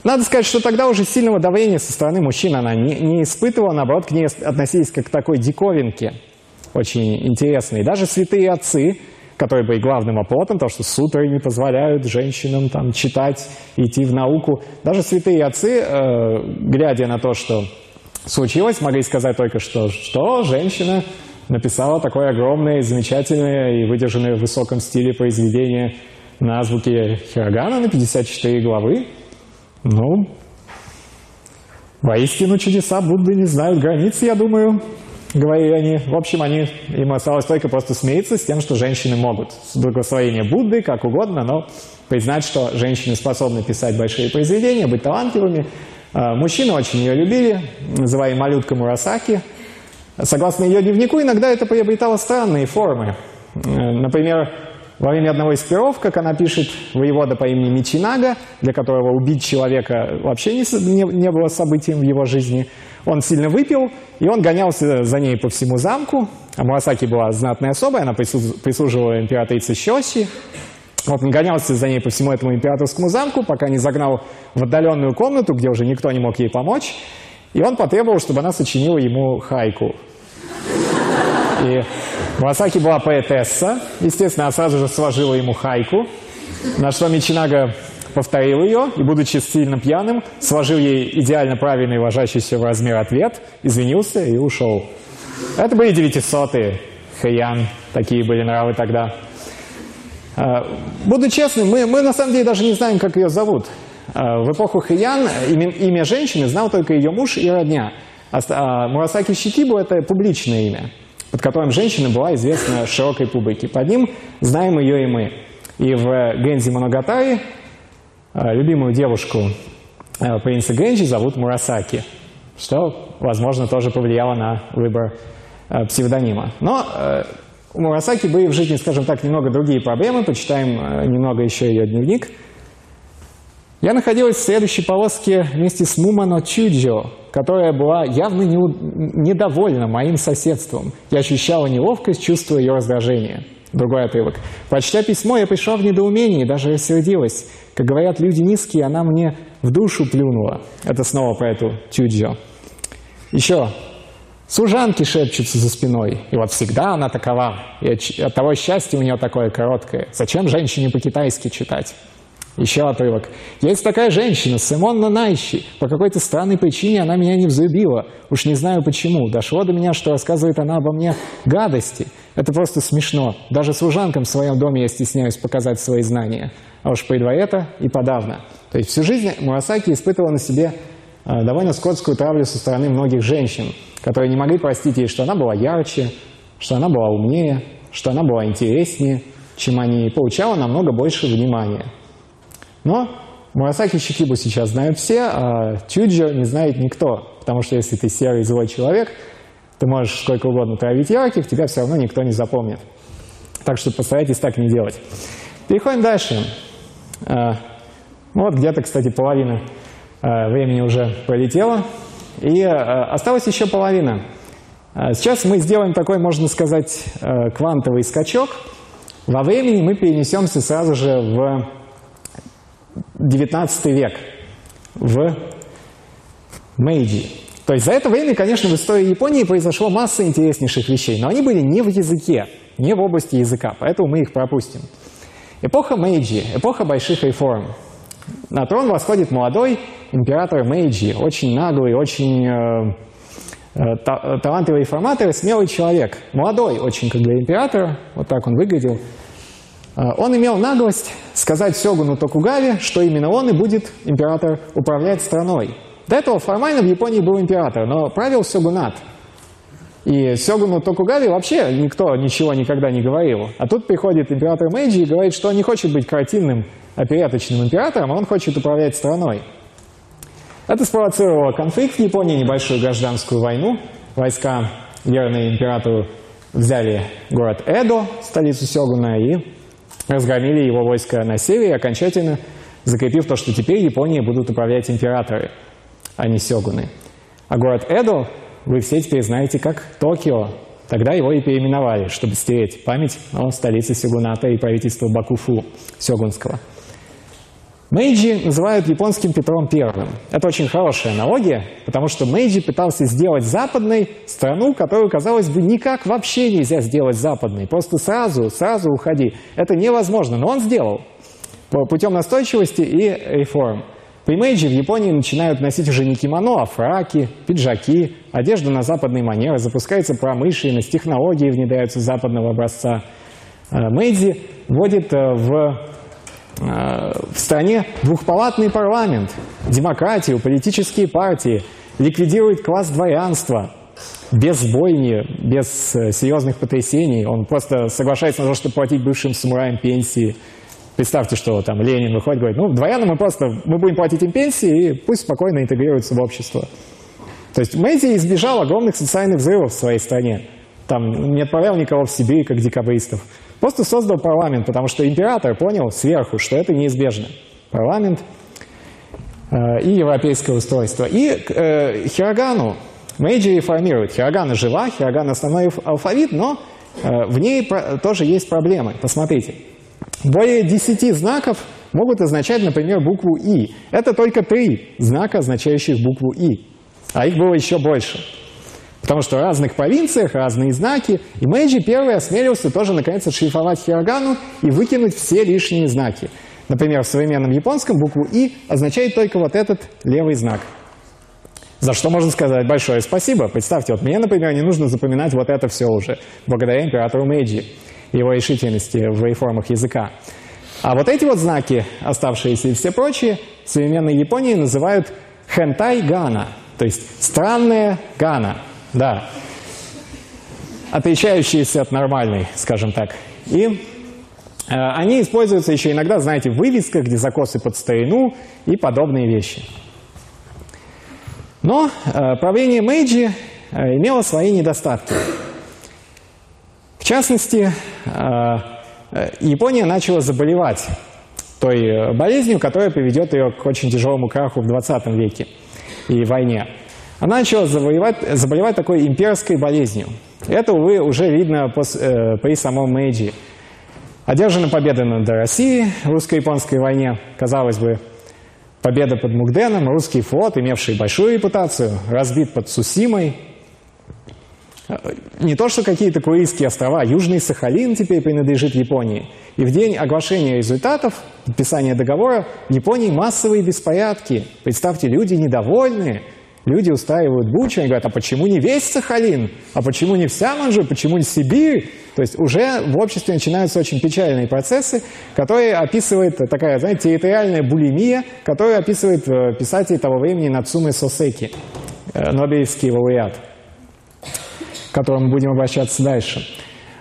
надо сказать, что тогда уже сильного давления со стороны мужчин она не, не испытывала, наоборот, к ней относились как к такой диковинке, очень интересной. Даже святые отцы, который был главным оплотом, то, что сутры не позволяют женщинам там, читать, идти в науку. Даже святые отцы, э, глядя на то, что случилось, могли сказать только, что, что женщина написала такое огромное, замечательное и выдержанное в высоком стиле произведение на звуке Хирогана на 54 главы. Ну, воистину чудеса Будды не знают границ, я думаю говорили они. В общем, они, им осталось только просто смириться с тем, что женщины могут. С благословения Будды, как угодно, но признать, что женщины способны писать большие произведения, быть талантливыми. А, мужчины очень ее любили, называя малютка Мурасаки. Согласно ее дневнику, иногда это приобретало странные формы. Например, во время одного из перов, как она пишет, воевода по имени Мичинага, для которого убить человека вообще не, не, не было событием в его жизни, он сильно выпил, и он гонялся за ней по всему замку. А Мурасаки была знатной особой, она прислуживала императрице Щоси. Вот он гонялся за ней по всему этому императорскому замку, пока не загнал в отдаленную комнату, где уже никто не мог ей помочь. И он потребовал, чтобы она сочинила ему хайку. И Мурасаки была поэтесса. Естественно, она сразу же сложила ему хайку, на что Мичинага повторил ее и, будучи сильно пьяным, сложил ей идеально правильный ложащийся в размер ответ, извинился и ушел. Это были девятисотые, Хэйян, такие были нравы тогда. А, буду честным, мы, мы на самом деле даже не знаем, как ее зовут. А, в эпоху Хэйян имя, имя женщины знал только ее муж и родня. А Мурасаки Щитибу – это публичное имя, под которым женщина была известна широкой публике. Под ним знаем ее и мы. И в Гензи Моногатари любимую девушку а, принца Генджи зовут Мурасаки, что, возможно, тоже повлияло на выбор а, псевдонима. Но у Мурасаки были в жизни, скажем так, немного другие проблемы. Почитаем немного еще ее дневник. Я находилась в следующей полоске вместе с Мумано Чуджио, которая была явно не, недовольна моим соседством. Я ощущала неловкость, чувствуя ее раздражение. Другой отрывок. Прочтя письмо, я пришла в недоумение и даже рассердилась. Как говорят люди низкие, она мне в душу плюнула. Это снова про эту Тюджио. Еще. Служанки шепчутся за спиной. И вот всегда она такова. И от того счастья у нее такое короткое. Зачем женщине по-китайски читать? Еще отрывок. Есть такая женщина, Симонна Найщи. По какой-то странной причине она меня не взлюбила. Уж не знаю почему. Дошло до меня, что рассказывает она обо мне гадости. Это просто смешно. Даже служанкам в своем доме я стесняюсь показать свои знания. А уж при это и подавно. То есть всю жизнь Мурасаки испытывал на себе а, довольно скотскую травлю со стороны многих женщин, которые не могли простить ей, что она была ярче, что она была умнее, что она была интереснее, чем они, и получала намного больше внимания. Но Мурасаки Шикибу сейчас знают все, а Чуджо не знает никто. Потому что если ты серый злой человек, ты можешь сколько угодно травить ярких, тебя все равно никто не запомнит. Так что постарайтесь так не делать. Переходим дальше. А, вот где-то, кстати, половина а, времени уже пролетела. И а, осталась еще половина. Сейчас мы сделаем такой, можно сказать, квантовый скачок. Во времени мы перенесемся сразу же в 19 век, в Мэйджи. То есть за это время, конечно, в истории Японии произошло масса интереснейших вещей, но они были не в языке, не в области языка, поэтому мы их пропустим. Эпоха Мэйджи, эпоха больших реформ. На трон восходит молодой император Мэйджи, очень наглый, очень э, э, та талантливый реформатор смелый человек. Молодой очень, как для императора, вот так он выглядел. Э, он имел наглость сказать Сёгуну Токугаве, что именно он и будет император управлять страной. До этого формально в Японии был император, но правил сёгунат. И сёгуну Токугави вообще никто ничего никогда не говорил. А тут приходит император Мэйджи и говорит, что он не хочет быть картинным опереточным императором, а он хочет управлять страной. Это спровоцировало конфликт в Японии, небольшую гражданскую войну. Войска, верные императору, взяли город Эдо, столицу Сёгуна, и разгромили его войска на севере, окончательно закрепив то, что теперь Японией будут управлять императоры а не сёгуны. А город Эдо вы все теперь знаете как Токио. Тогда его и переименовали, чтобы стереть память о столице сёгуната и правительства Бакуфу сёгунского. Мэйджи называют японским Петром Первым. Это очень хорошая аналогия, потому что Мэйджи пытался сделать западной страну, которую, казалось бы, никак вообще нельзя сделать западной. Просто сразу, сразу уходи. Это невозможно, но он сделал путем настойчивости и реформ. При Мэйджи в Японии начинают носить уже не кимоно, а фраки, пиджаки, одежду на западные манеры, запускается промышленность, технологии внедряются западного образца. Э, Мэйдзи вводит э, в, э, в стране двухпалатный парламент, демократию, политические партии, ликвидирует класс дворянства, без бойни, без серьезных потрясений. Он просто соглашается на то, чтобы платить бывшим самураям пенсии – Представьте, что там Ленин выходит, говорит, ну, дворянам мы просто, мы будем платить им пенсии, и пусть спокойно интегрируются в общество. То есть Мэйзи избежал огромных социальных взрывов в своей стране. Там не отправлял никого в Сибирь, как декабристов. Просто создал парламент, потому что император понял сверху, что это неизбежно. Парламент э, и европейское устройство. И э, Хирогану Мэйджи реформирует. Хирогана жива, Хирогана основной алфавит, но э, в ней про, тоже есть проблемы. Посмотрите. Более 10 знаков могут означать, например, букву «и». Это только три знака, означающих букву «и». А их было еще больше. Потому что в разных провинциях разные знаки. И Мэйджи первый осмелился тоже, наконец, отшлифовать хирогану и выкинуть все лишние знаки. Например, в современном японском букву «и» означает только вот этот левый знак. За что можно сказать большое спасибо. Представьте, вот мне, например, не нужно запоминать вот это все уже, благодаря императору Мэйджи его решительности в реформах языка. А вот эти вот знаки, оставшиеся и все прочие, в современной Японии называют хентай гана, то есть странная гана, да, отличающиеся от нормальной, скажем так. И э, они используются еще иногда, знаете, в вывесках, где закосы под старину и подобные вещи. Но э, правление Мэйджи э, имело свои недостатки. Частности, э, э, Япония начала заболевать той э, болезнью, которая приведет ее к очень тяжелому краху в 20 веке и войне. Она начала заболевать, такой имперской болезнью. Это, увы, уже видно при самом Мэйджи. Одержана победа над Россией в русско-японской войне. Казалось бы, победа под Мугденом, русский флот, имевший большую репутацию, разбит под Сусимой, не то, что какие-то Курильские острова, Южный Сахалин теперь принадлежит Японии. И в день оглашения результатов, подписания договора, в Японии массовые беспорядки. Представьте, люди недовольные, люди устраивают бучу, они говорят, а почему не весь Сахалин? А почему не вся Манжу? Почему не Сибирь? То есть уже в обществе начинаются очень печальные процессы, которые описывает такая, знаете, территориальная булимия, которую описывает э, писатель того времени Нацумы Сосеки, э, Нобелевский лауреат к которому будем обращаться дальше.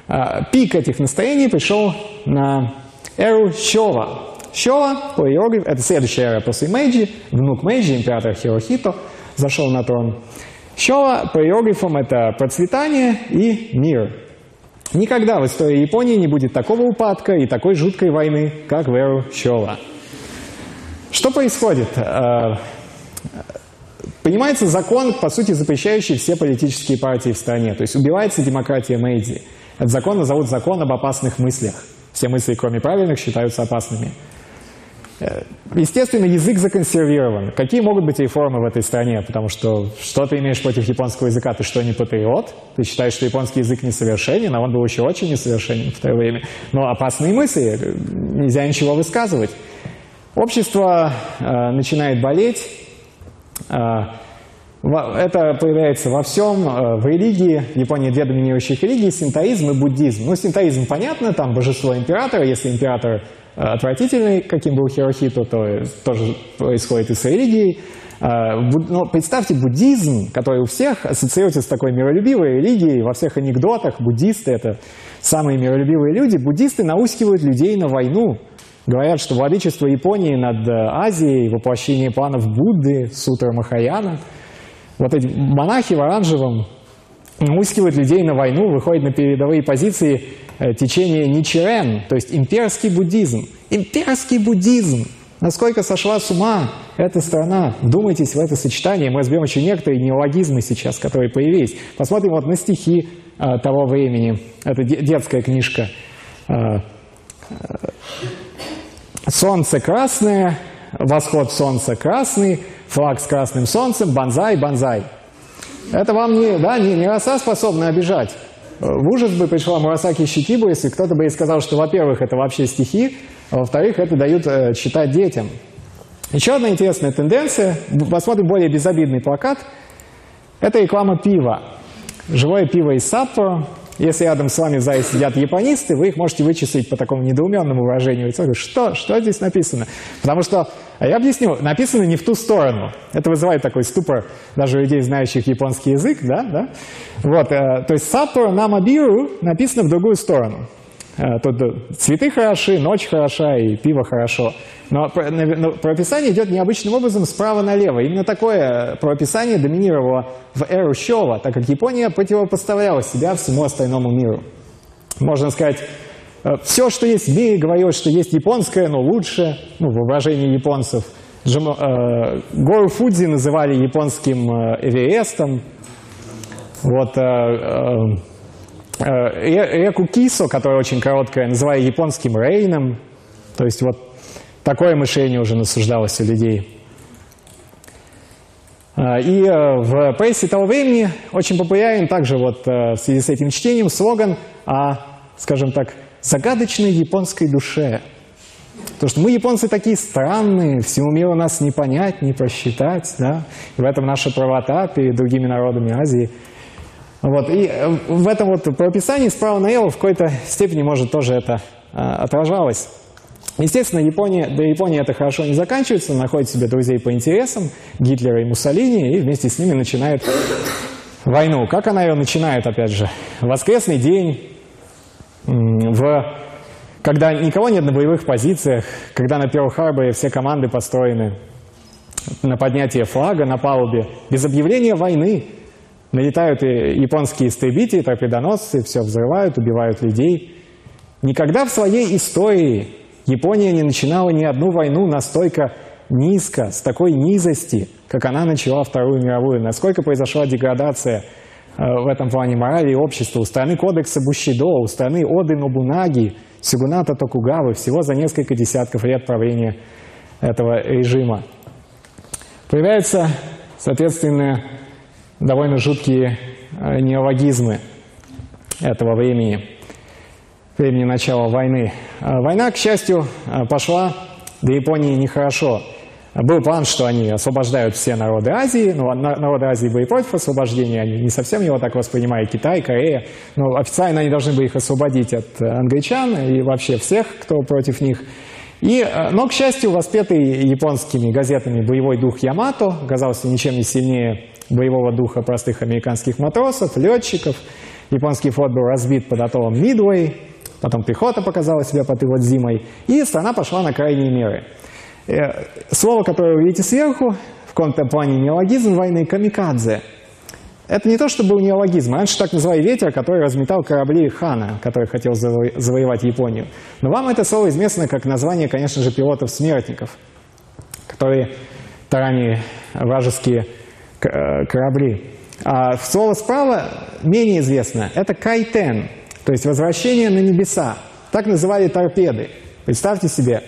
А, пик этих настроений пришел на эру Щова. Щова, по иероглиф, это следующая эра после Мэйджи, внук Мэйджи, император Хирохито, зашел на трон. Щова по иероглифам это процветание и мир. Никогда в истории Японии не будет такого упадка и такой жуткой войны, как в эру Щова. Что происходит? Понимается закон, по сути, запрещающий все политические партии в стране. То есть убивается демократия Мэйдзи. Этот закон назовут закон об опасных мыслях. Все мысли, кроме правильных, считаются опасными. Э, естественно, язык законсервирован. Какие могут быть реформы в этой стране? Потому что что ты имеешь против японского языка? Ты что, не патриот? Ты считаешь, что японский язык несовершенен, а он был еще очень несовершенен в то время. Но опасные мысли, э, нельзя ничего высказывать. Общество э, начинает болеть, это появляется во всем, э, в религии, в Японии две доминирующих религии, синтоизм и буддизм. Ну, синтоизм понятно, там божество императора, если император э, отвратительный, каким был Хирохито, то тоже происходит и с религией. А, но представьте, буддизм, который у всех ассоциируется с такой миролюбивой религией, во всех анекдотах буддисты – это самые миролюбивые люди, буддисты наускивают людей на войну, Говорят, что владычество Японии над э, Азией, воплощение планов Будды, сутра Махаяна, вот эти монахи в оранжевом наускивают людей на войну, выходят на передовые позиции э, течения Ничирен, то есть имперский буддизм. Имперский буддизм! Насколько сошла с ума эта страна? Вдумайтесь в это сочетание. Мы разберем еще некоторые неологизмы сейчас, которые появились. Посмотрим вот на стихи э, того времени. Это детская книжка. Э, Солнце красное, восход солнца красный, флаг с красным солнцем, банзай, банзай. Это вам не, да, не, не роса способна обижать. В ужас бы пришла Мурасаки Щитибу, если кто-то бы ей сказал, что, во-первых, это вообще стихи, а во-вторых, это дают э, читать детям. Еще одна интересная тенденция. Посмотрим более безобидный плакат. Это реклама пива. Живое пиво из Саппоро. Если рядом с вами в зале сидят японисты, вы их можете вычислить по такому недоуменному выражению. Что? Что здесь написано? Потому что, а я объясню, написано не в ту сторону. Это вызывает такой ступор даже у людей, знающих японский язык. Да? Да? Вот, э, то есть «саппоро намабиру» написано в другую сторону. Э, тут э, цветы хороши, ночь хороша и пиво хорошо. Но правописание идет необычным образом справа налево. Именно такое правописание доминировало в эру Щова, так как Япония противопоставляла себя всему остальному миру. Можно сказать, э, все, что есть в мире, говорилось, что есть японское, но лучше, ну, в воображении японцев. Джимо, э, гору Фудзи называли японским Эверестом. Вот, э, Э, реку Кисо, которая очень короткая, называя японским Рейном. То есть вот такое мышление уже насуждалось у людей. А, и э, в прессе того времени очень популярен также вот э, в связи с этим чтением слоган о, скажем так, загадочной японской душе. Потому что мы, японцы, такие странные, всему миру нас не понять, не просчитать, да? И в этом наша правота перед другими народами Азии – вот, и э, в этом вот прописании справа налево в какой-то степени, может, тоже это а, отражалось. Естественно, Япония, для Японии это хорошо не заканчивается, находит себе друзей по интересам, Гитлера и Муссолини, и вместе с ними начинает войну. Как она ее начинает, опять же? Воскресный день, в, когда никого нет на боевых позициях, когда на Перл-Харборе все команды построены на поднятие флага на палубе, без объявления войны, Налетают и японские истребители, торпедоносцы, все взрывают, убивают людей. Никогда в своей истории Япония не начинала ни одну войну настолько низко, с такой низости, как она начала Вторую мировую. Насколько произошла деградация э, в этом плане морали и общества. У страны кодекса Бущидо, у страны Оды Нобунаги, Сюгуната Токугавы всего за несколько десятков лет правления этого режима. Появляется, соответственно, довольно жуткие э, неологизмы этого времени, времени начала войны. Э, война, к счастью, э, пошла до Японии нехорошо. Был план, что они освобождают все народы Азии, но народы Азии были против освобождения, они не совсем его так воспринимали, Китай, Корея, но официально они должны были их освободить от англичан и вообще всех, кто против них. И, но, к счастью, воспетый японскими газетами боевой дух Ямато оказался ничем не сильнее боевого духа простых американских матросов, летчиков. Японский флот был разбит под атоллом Мидуэй. потом пехота показала себя под его зимой, и страна пошла на крайние меры. Э, слово, которое вы видите сверху, в каком-то плане неологизм войны – камикадзе. Это не то, что был неологизм. Раньше так называли ветер, который разметал корабли хана, который хотел заво завоевать Японию. Но вам это слово известно как название, конечно же, пилотов-смертников, которые таранили вражеские корабли. А слово справа менее известно. Это кайтен, то есть возвращение на небеса. Так называли торпеды. Представьте себе,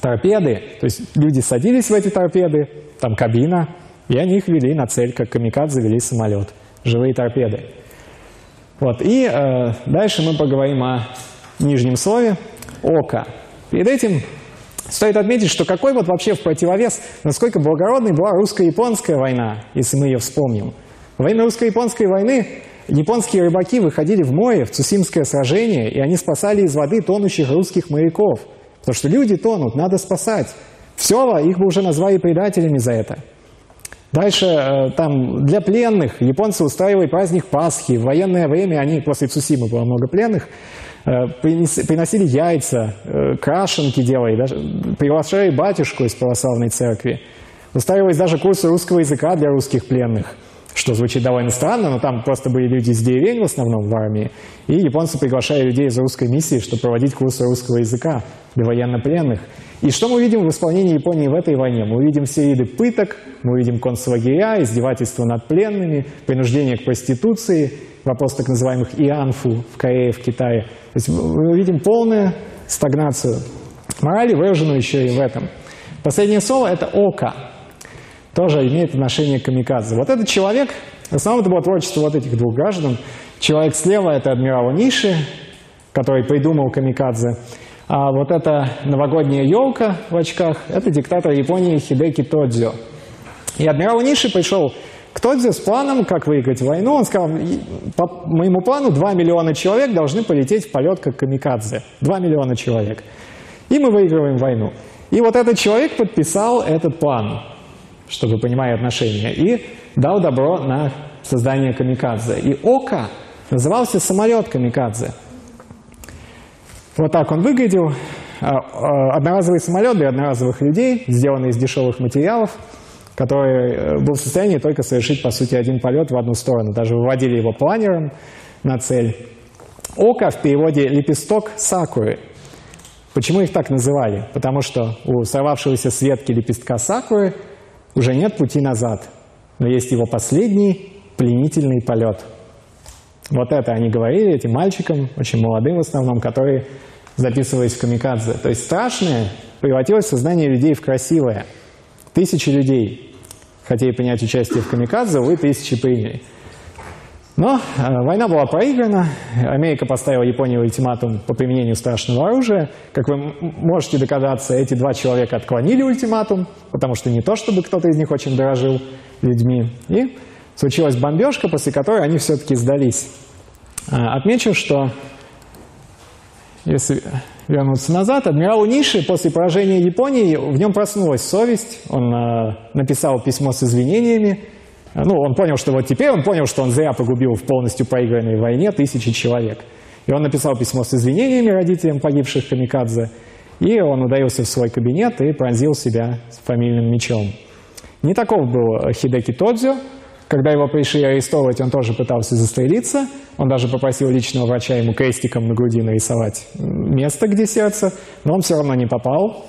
торпеды, то есть люди садились в эти торпеды, там кабина, и они их вели на цель, как камикадзе вели самолет. Живые торпеды. Вот. И э, дальше мы поговорим о нижнем слове «око». Перед этим стоит отметить, что какой вот вообще в противовес, насколько благородной была русско-японская война, если мы ее вспомним. Во время русско-японской войны японские рыбаки выходили в море, в Цусимское сражение, и они спасали из воды тонущих русских моряков. Потому что люди тонут, надо спасать. Все, их бы уже назвали предателями за это. Дальше э, там для пленных японцы устраивали праздник Пасхи. В военное время они, после Цусимы было много пленных, приносили яйца, э, крашенки делали, даже приглашали батюшку из православной церкви. Устраивались даже курсы русского языка для русских пленных что звучит довольно странно, но там просто были люди из деревень в основном в армии, и японцы приглашали людей из русской миссии, чтобы проводить курсы русского языка для военнопленных. И что мы видим в исполнении Японии в этой войне? Мы видим все виды пыток, мы видим концлагеря, издевательства над пленными, принуждение к проституции, вопрос так называемых ианфу в Корее, в Китае. То есть мы видим полную стагнацию морали, выраженную еще и в этом. Последнее слово – это «ока» тоже имеет отношение к камикадзе. Вот этот человек, в основном это было творчество вот этих двух граждан. Человек слева – это адмирал Ниши, который придумал камикадзе. А вот эта новогодняя елка в очках – это диктатор Японии Хидеки Тодзио. И адмирал Ниши пришел к Тодзио с планом, как выиграть войну. Он сказал, по моему плану 2 миллиона человек должны полететь в полет как камикадзе. 2 миллиона человек. И мы выигрываем войну. И вот этот человек подписал этот план чтобы понимали отношения, и дал добро на создание камикадзе. И Ока назывался самолет камикадзе. Вот так он выглядел. А, а, одноразовый самолет для одноразовых людей, сделанный из дешевых материалов, который э, был в состоянии только совершить, по сути, один полет в одну сторону. Даже выводили его планером на цель. Ока в переводе «лепесток сакуры». Почему их так называли? Потому что у сорвавшегося с ветки лепестка сакуры – уже нет пути назад, но есть его последний пленительный полет. Вот это они говорили этим мальчикам, очень молодым в основном, которые записывались в камикадзе. То есть страшное превратилось сознание людей в красивое. Тысячи людей хотели принять участие в камикадзе, вы тысячи приняли. Но э, война была проиграна, Америка поставила Японии ультиматум по применению страшного оружия. Как вы можете догадаться, эти два человека отклонили ультиматум, потому что не то, чтобы кто-то из них очень дорожил людьми. И случилась бомбежка, после которой они все-таки сдались. Э, отмечу, что если вернуться назад, адмирал Ниши после поражения Японии, в нем проснулась совесть, он э, написал письмо с извинениями, ну, он понял, что вот теперь он понял, что он зря погубил в полностью проигранной войне тысячи человек. И он написал письмо с извинениями родителям погибших камикадзе, и он удалился в свой кабинет и пронзил себя фамильным мечом. Не таков был Хидеки Тодзю. Когда его пришли арестовывать, он тоже пытался застрелиться. Он даже попросил личного врача ему крестиком на груди нарисовать место, где сердце, но он все равно не попал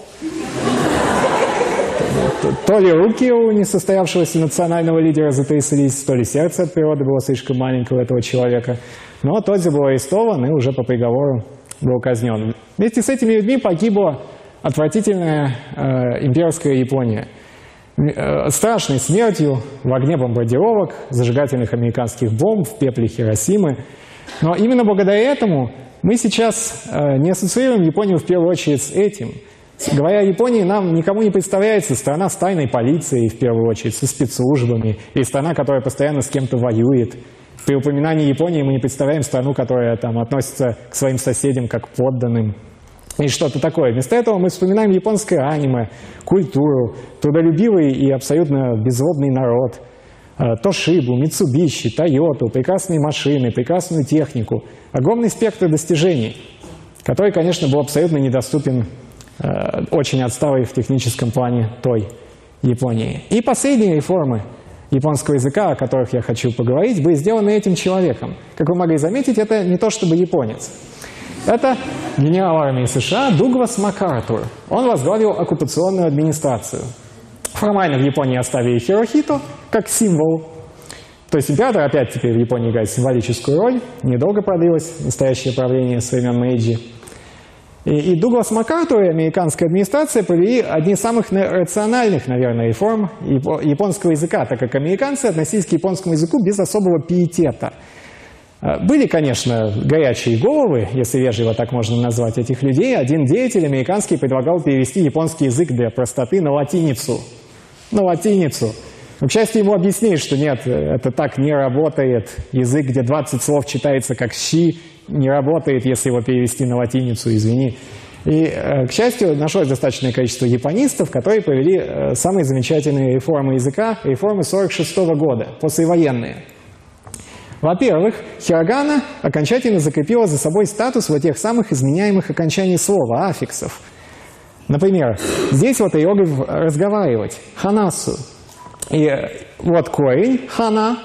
то ли руки у несостоявшегося национального лидера затряслись, то ли сердце от природы было слишком маленькое у этого человека. Но Тодзи был арестован и уже по приговору был казнен. Вместе с этими людьми погибла отвратительная э, имперская Япония. Э, страшной смертью в огне бомбардировок, зажигательных американских бомб, в пепле Хиросимы. Но именно благодаря этому мы сейчас э, не ассоциируем Японию в первую очередь с этим – Говоря о Японии, нам никому не представляется страна с тайной полицией, в первую очередь, со спецслужбами, и страна, которая постоянно с кем-то воюет. При упоминании Японии мы не представляем страну, которая там, относится к своим соседям как подданным и что-то такое. Вместо этого мы вспоминаем японское аниме, культуру, трудолюбивый и абсолютно беззлобный народ, э, Тошибу, Митсубиши, Тойоту, прекрасные машины, прекрасную технику, огромный спектр достижений – который, конечно, был абсолютно недоступен э, очень отсталой в техническом плане той Японии. И последние реформы японского языка, о которых я хочу поговорить, были сделаны этим человеком. Как вы могли заметить, это не то чтобы японец. Это генерал армии США Дуглас МакАртур. Он возглавил оккупационную администрацию. Формально в Японии оставили Хирохито как символ. То есть император опять теперь в Японии играет символическую роль. Недолго продлилось настоящее правление с времен Мэйджи. И, и Дуглас МакАртур и американская администрация провели одни из самых рациональных, наверное, реформ японского языка, так как американцы относились к японскому языку без особого пиетета. А, были, конечно, горячие головы, если вежливо так можно назвать этих людей. Один деятель американский предлагал перевести японский язык для простоты на латиницу. На латиницу. Но, к счастью, ему объяснили, что нет, это так не работает. Язык, где 20 слов читается как «щи», не работает, если его перевести на латиницу, извини. И, э, к счастью, нашлось достаточное количество японистов, которые провели э, самые замечательные реформы языка, реформы 46 -го года, послевоенные. Во-первых, хирогана окончательно закрепила за собой статус вот тех самых изменяемых окончаний слова, аффиксов. Например, здесь вот иероглиф «разговаривать» – «ханасу». И вот корень «хана»,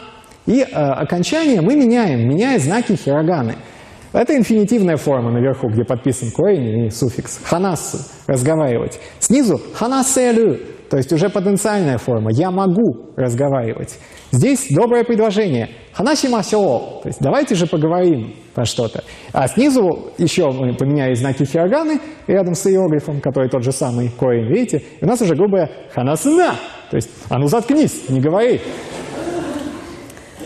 и э, окончание мы меняем, меняя знаки хироганы – это инфинитивная форма наверху, где подписан корень и суффикс. Ханасу – разговаривать. Снизу – ханасэлю, то есть уже потенциальная форма. Я могу разговаривать. Здесь доброе предложение. Ханасимасё, то есть давайте же поговорим про что-то. А снизу еще мы поменяли знаки хироганы рядом с иероглифом, который тот же самый корень, видите? И у нас уже грубое ханасына, то есть а ну заткнись, не говори.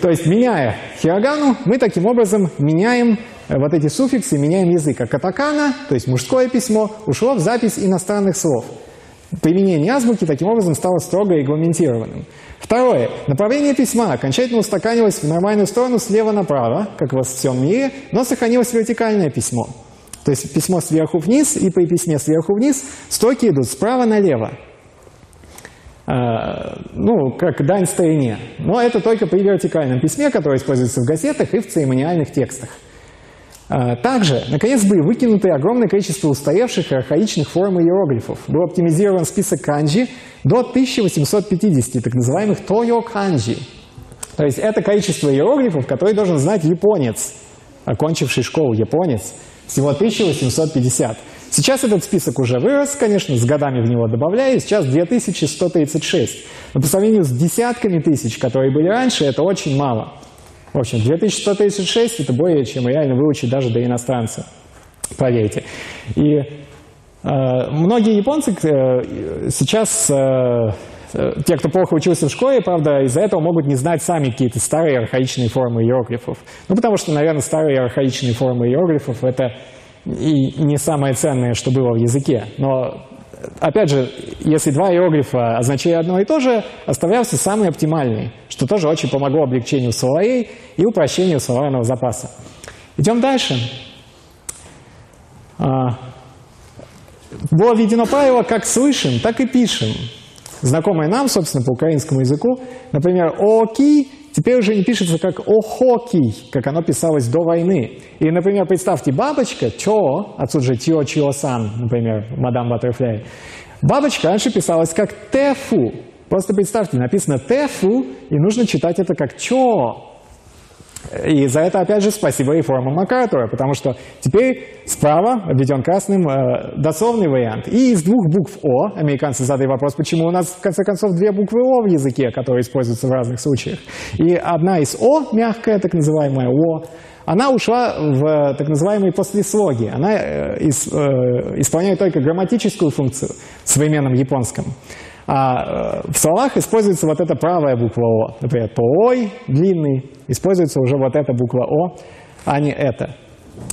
То есть меняя хирогану, мы таким образом меняем Э, вот эти суффиксы меняем язык. А катакана, то есть мужское письмо, ушло в запись иностранных слов. Применение азбуки таким образом стало строго регламентированным. Второе. Направление письма окончательно устаканилось в нормальную сторону слева направо, как во всем мире, но сохранилось вертикальное письмо. То есть письмо сверху вниз, и при письме сверху вниз строки идут справа налево. А, ну, как дань старине. Но это только при вертикальном письме, которое используется в газетах и в церемониальных текстах. А, также, наконец, были выкинуты огромное количество устаревших и архаичных форм иероглифов. Был оптимизирован список канджи до 1850, так называемых тойо канджи. То есть это количество иероглифов, которые должен знать японец, окончивший школу японец, всего 1850. Сейчас этот список уже вырос, конечно, с годами в него добавляю, сейчас 2136. Но по сравнению с десятками тысяч, которые были раньше, это очень мало. В общем, 2136 это более чем реально выучить даже до иностранца. Поверьте. И э, многие японцы э, сейчас, э, э, те, кто плохо учился в школе, правда, из-за этого могут не знать сами какие-то старые архаичные формы иероглифов. Ну, потому что, наверное, старые архаичные формы иероглифов – это и не самое ценное, что было в языке. Но опять же, если два иероглифа означали одно и то же, оставлялся самый оптимальный, что тоже очень помогло облегчению словарей и упрощению словарного запаса. Идем дальше. А, было введено правило «как слышим, так и пишем». Знакомое нам, собственно, по украинскому языку. Например, «оки» теперь уже не пишется как «охоки», как оно писалось до войны. И, например, представьте, бабочка, чо, отсюда же тио чио сан, например, мадам Баттерфляй. Бабочка раньше писалась как тефу. Просто представьте, написано тефу, и нужно читать это как чо. И за это, опять же, спасибо реформам МакАртура, потому что теперь справа введен красным э, дословный вариант. И из двух букв О, американцы задали вопрос, почему у нас, в конце концов, две буквы О в языке, которые используются в разных случаях. И одна из О, мягкая, так называемая О, она ушла в так называемые послеслоги. Она э, э, исполняет только грамматическую функцию в современном японском. А э, в словах используется вот эта правая буква О. Например, ой длинный, используется уже вот эта буква О, а не это.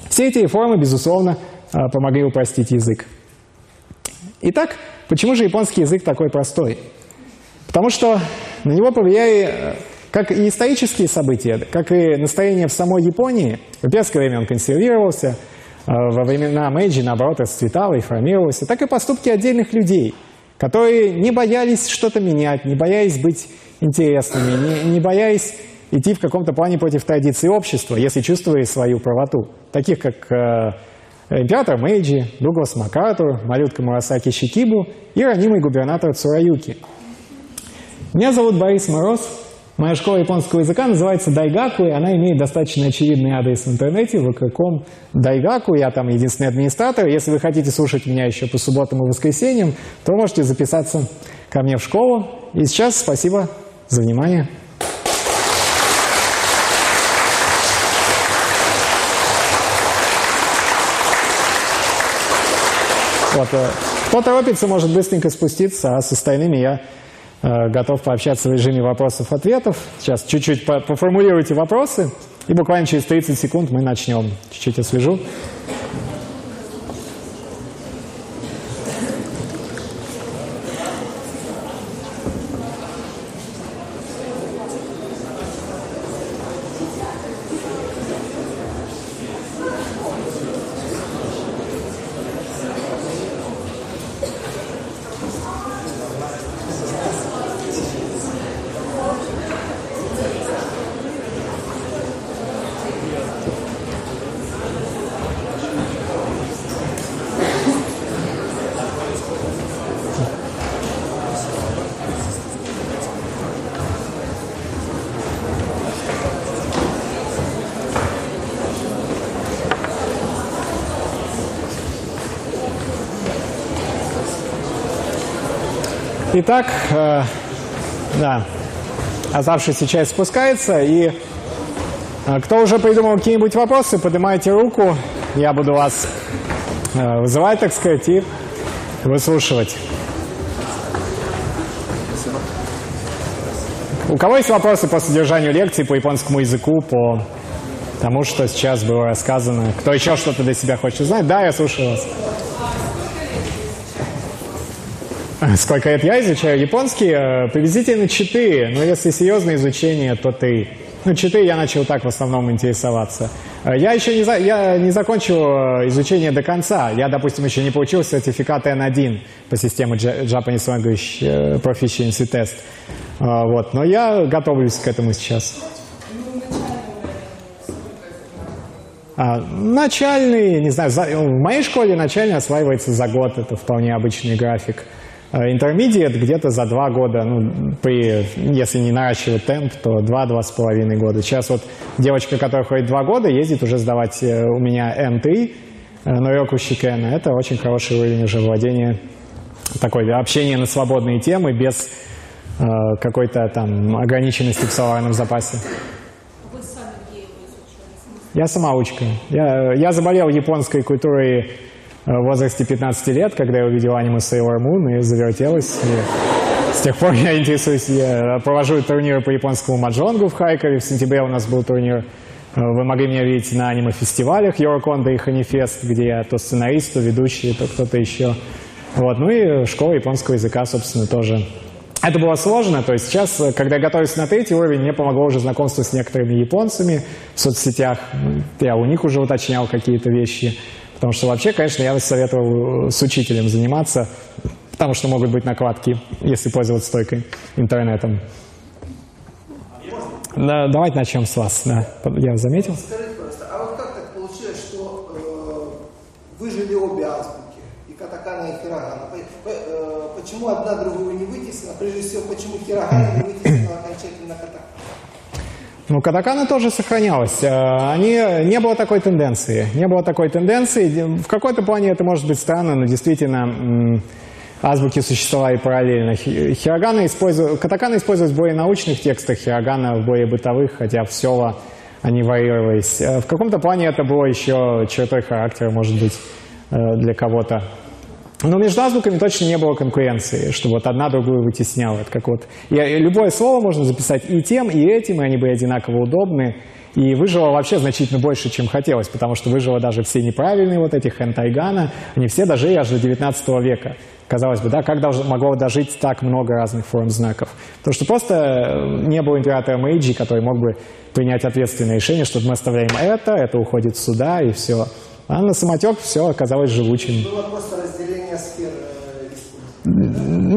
Все эти реформы, безусловно, э, помогли упростить язык. Итак, почему же японский язык такой простой? Потому что на него повлияли э, как и исторические события, как и настроение в самой Японии. В имперское время он консервировался, во времена Мэйджи, наоборот, расцветал и формировался, так и поступки отдельных людей – которые не боялись что-то менять, не боялись быть интересными, не, не боялись идти в каком-то плане против традиции общества, если чувствовали свою правоту. Таких как э, император Мэйджи, Дуглас Макартур, малютка Мурасаки Шикибу и ранимый губернатор Цураюки. Меня зовут Борис Мороз. Моя школа японского языка называется Дайгаку, и она имеет достаточно очевидный адрес в интернете, vk.com Дайгаку. Я там единственный администратор. Если вы хотите слушать меня еще по субботам и воскресеньям, то можете записаться ко мне в школу. И сейчас спасибо за внимание. Вот, э, кто торопится, может быстренько спуститься, а с остальными я э, готов пообщаться в режиме вопросов-ответов. Сейчас чуть-чуть поформулируйте вопросы, и буквально через 30 секунд мы начнем. Чуть-чуть освежу. Итак, э, да, оставшаяся часть спускается, и э, кто уже придумал какие-нибудь вопросы, поднимайте руку, я буду вас э, вызывать, так сказать, и выслушивать. У кого есть вопросы по содержанию лекции, по японскому языку, по тому, что сейчас было рассказано? Кто еще что-то для себя хочет знать? Да, я слушаю вас. Сколько лет я изучаю японский? Э, приблизительно 4. Но если серьезное изучение, то 3. Ну, 4 я начал так в основном интересоваться. Э, я еще не, за, я не закончил э, изучение до конца. Я, допустим, еще не получил сертификат N1 по системе Japanese Language Proficiency Test. Вот. Но я готовлюсь к этому сейчас. А, начальный, не знаю, за, в моей школе начальный осваивается за год. Это вполне обычный график. Intermediate э, где-то за два года, ну, при, если не наращивать темп, то два-два с половиной года. Сейчас вот девочка, которая ходит два года, ездит уже сдавать э, у меня N3, Ноёку Щикена. Это очень хороший уровень уже владения, такой общение на свободные темы без э, какой-то там ограниченности в словарном запасе. Я самоучка. Я, я заболел японской культурой в возрасте 15 лет, когда я увидел аниме Sailor Moon и завертелась. И с тех пор я интересуюсь, я провожу турниры по японскому маджонгу в Хайкове. В сентябре у нас был турнир. Вы могли меня видеть на аниме-фестивалях Eurocon и Ханифест, где я то сценарист, то ведущий, то кто-то еще. Вот. Ну и школа японского языка, собственно, тоже. Это было сложно, то есть сейчас, когда я готовился на третий уровень, мне помогло уже знакомство с некоторыми японцами в соцсетях. Я у них уже уточнял какие-то вещи. Потому что вообще, конечно, я бы советовал э, с учителем заниматься, потому что могут быть накладки, если пользоваться только интернетом. Да, давайте начнем с вас. Да, я заметил. Скажите, пожалуйста, а вот как так получилось, что э, выжили обе азбуки, и катакана, и хирогана? Э, почему одна другую не вытеснила? Прежде всего, почему хирогана не вытеснила? Ну, катакана тоже сохранялась. Э, они, не было такой тенденции. Не было такой тенденции. В какой-то плане это может быть странно, но действительно азбуки существовали параллельно. Хирогана использовал, катакана использовалась в более научных текстах, хирогана в более бытовых, хотя в села они варьировались. Э, в каком-то плане это было еще чертой характера, может быть, э, для кого-то. Но между азбуками точно не было конкуренции, что вот одна другую вытесняла. Это как вот, и любое слово можно записать и тем, и этим, и они были одинаково удобны. И выжило вообще значительно больше, чем хотелось, потому что выжило даже все неправильные вот эти хентайгана, они все дожили аж до 19 века. Казалось бы, да, как должно, могло дожить так много разных форм знаков? Потому что просто э, не было императора Мэйджи, который мог бы принять ответственное решение, что мы оставляем это, это уходит сюда, и все. А на самотек все оказалось живучим. Было просто разделение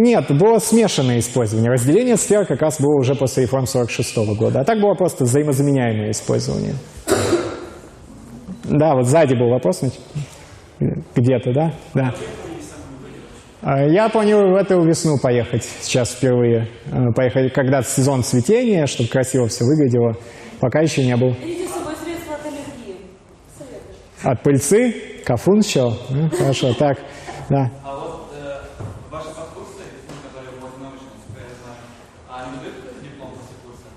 Нет, было смешанное использование. Разделение сфер как раз было уже после реформ 46 -го года. А так было просто взаимозаменяемое использование. Да, вот сзади был вопрос. где-то, да? Да. А, Я планирую в эту весну поехать, сейчас впервые. Э, Поехать, когда сезон цветения, чтобы красиво все выглядело. Пока еще не был. Берите с собой средства от аллергии. Советую. От пыльцы, кафун сначала. Ну, хорошо, так, да. А вот э, ваши подкурсы, ну, которые вот научные, насколько я знаю, а они дают какой-то диплом после курса?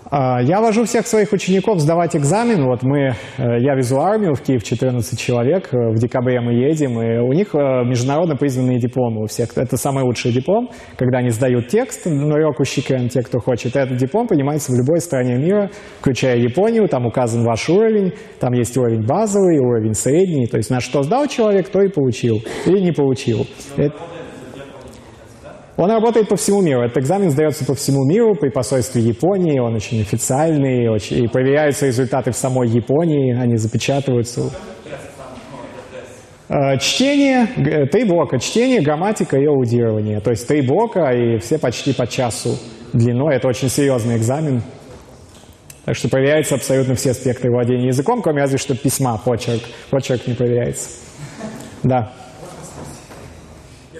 А, Я вожу всех своих учеников сдавать экзамен. Вот мы, э, я везу армию в Киев, 14 человек. Э, В декабре мы едем, и у них э, международно признанные дипломы у всех. Это самый лучший диплом, когда они сдают текст на Рёку Щикен, те, кто хочет. И этот диплом принимается в любой стране мира, включая Японию. Там указан ваш уровень. Там есть уровень базовый, уровень средний. То есть на что сдал человек, то и получил. Или не получил. Это- он работает по всему миру. Этот экзамен сдается по всему миру при посольстве Японии. Он очень официальный, очень, и проверяются результаты в самой Японии. Они запечатываются. Э, Чтение, г- три блока. Чтение, грамматика и аудирование. То есть три блока и все почти по часу длиной. Это очень серьезный экзамен. Так что проверяются абсолютно все аспекты владения языком, кроме разве что письма, почерк. Почерк не проверяется. Да.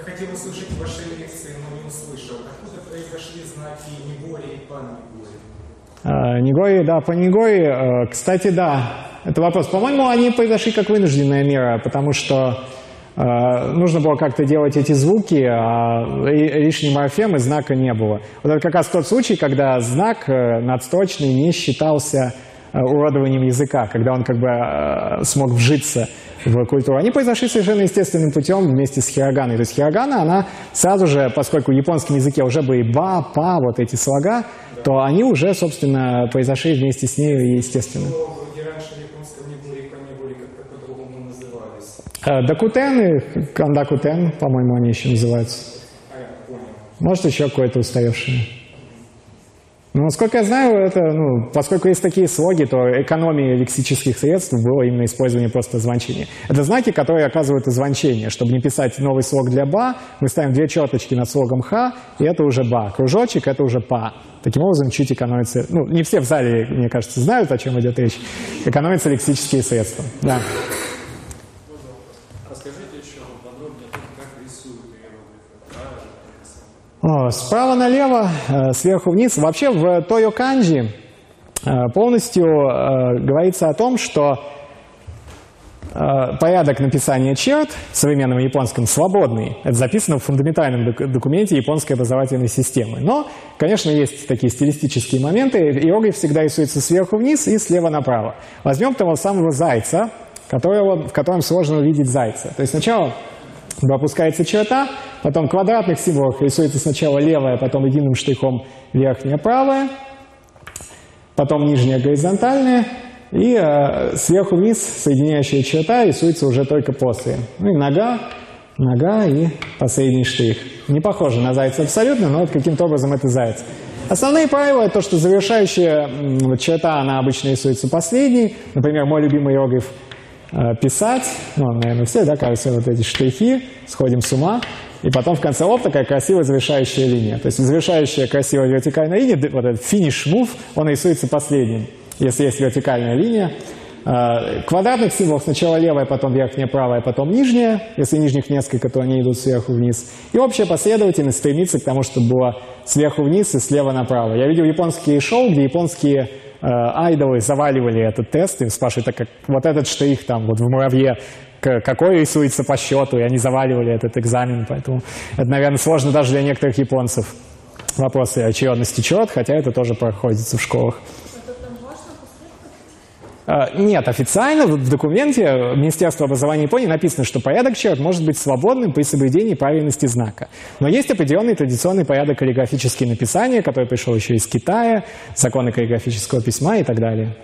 Я хотел услышать ваши лекции, но не услышал. Откуда произошли знаки Нигори и Пан-Нигори? А, да, по Нигори, э, кстати, да, это вопрос. По-моему, они произошли как вынужденная мера, потому что э, нужно было как-то делать эти звуки, а ли- лишней морфемы знака не было. Вот это как раз тот случай, когда знак э, надстрочный не считался уродованием языка, когда он как бы смог вжиться в культуру. Они произошли совершенно естественным путем вместе с хироганой. То есть хирогана, она сразу же, поскольку в японском языке уже были ба, па, вот эти слога, то они уже, собственно, произошли вместе с ней естественно. Э, Дакутен и кандакутен, по-моему, они еще называются. А, я понял. Может, еще какое-то устаревшее. Ну, насколько я знаю, это, ну, поскольку есть такие слоги, то экономия лексических средств было именно использование просто звончения. Это знаки, которые оказывают звончение. Чтобы не писать новый слог для ба, мы ставим две черточки над слогом ха, и это уже ба. Кружочек – это уже па. Таким образом, чуть экономится... Ну, не все в зале, мне кажется, знают, о чем идет речь. Экономятся лексические средства. Да. Расскажите еще подробнее о том, как рисуют иероглифы. Правильно написано. О, Справа налево, э, сверху вниз. Вообще в Тойо Канджи э, полностью э, говорится о том, что порядок написания черт в современном японском свободный. Это записано в фундаментальном док- документе японской образовательной системы. Но, конечно, есть такие стилистические моменты. Иероглиф всегда рисуется сверху вниз и слева направо. Возьмем того самого зайца, которого, в котором сложно увидеть зайца. То есть сначала опускается черта, потом квадратных символах рисуется сначала левая, потом единым штрихом верхняя правая, потом нижняя горизонтальная, и э, сверху вниз соединяющая черта рисуется уже только после. Ну и нога, нога и последний штрих. Не похоже на зайца абсолютно, но вот каким-то образом это заяц. Основные правила – это то, что завершающая м, черта, она обычно рисуется последней. Например, мой любимый иероглиф писать, ну, наверное, все, да, кажется, вот эти штрихи, сходим с ума, и потом в конце оп такая красивая завершающая линия. То есть завершающая красивая вертикальная линия, вот этот финиш move, он рисуется последним, если есть вертикальная линия. Э, Квадратных символов сначала левая, потом верхняя, правая, потом нижняя. Если нижних несколько, то они идут сверху вниз. И общая последовательность стремится к тому, чтобы было сверху вниз и слева направо. Я видел японские шоу, где японские э, айдолы заваливали этот тест и спрашивают, так как вот этот штрих там вот в муравье, какой рисуется по счету, и они заваливали этот экзамен, поэтому это, наверное, сложно даже для некоторых японцев. Вопросы очередности черт, хотя это тоже проходится в школах. А, Нет, официально в документе Министерства образования Японии написано, что порядок черт может быть свободным при соблюдении правильности знака. Но есть определенный традиционный порядок каллиграфические написания, который пришел еще из Китая, законы каллиграфического письма и так далее.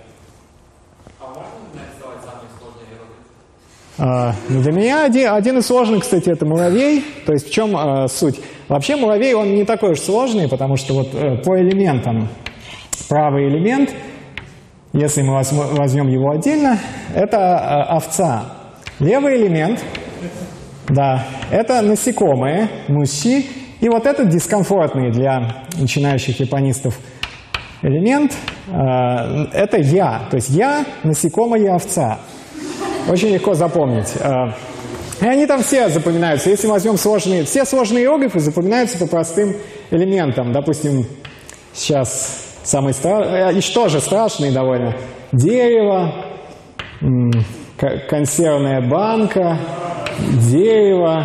Ну, для меня один, один из сложных, кстати, это муравей. То есть в чем а, суть? Вообще муравей, он не такой уж сложный, потому что вот э, по элементам правый элемент, если мы возьм- возьмем его отдельно, это э, овца. Левый элемент, да, это насекомые, муси. И вот этот дискомфортный для начинающих японистов элемент, э, это я. То есть я, насекомое, овца. Очень легко запомнить. Э, И они там все запоминаются. Если мы возьмем сложные, все сложные иероглифы запоминаются по простым элементам. Допустим, сейчас самый страшный, и что же страшный довольно, дерево, консервная банка, дерево,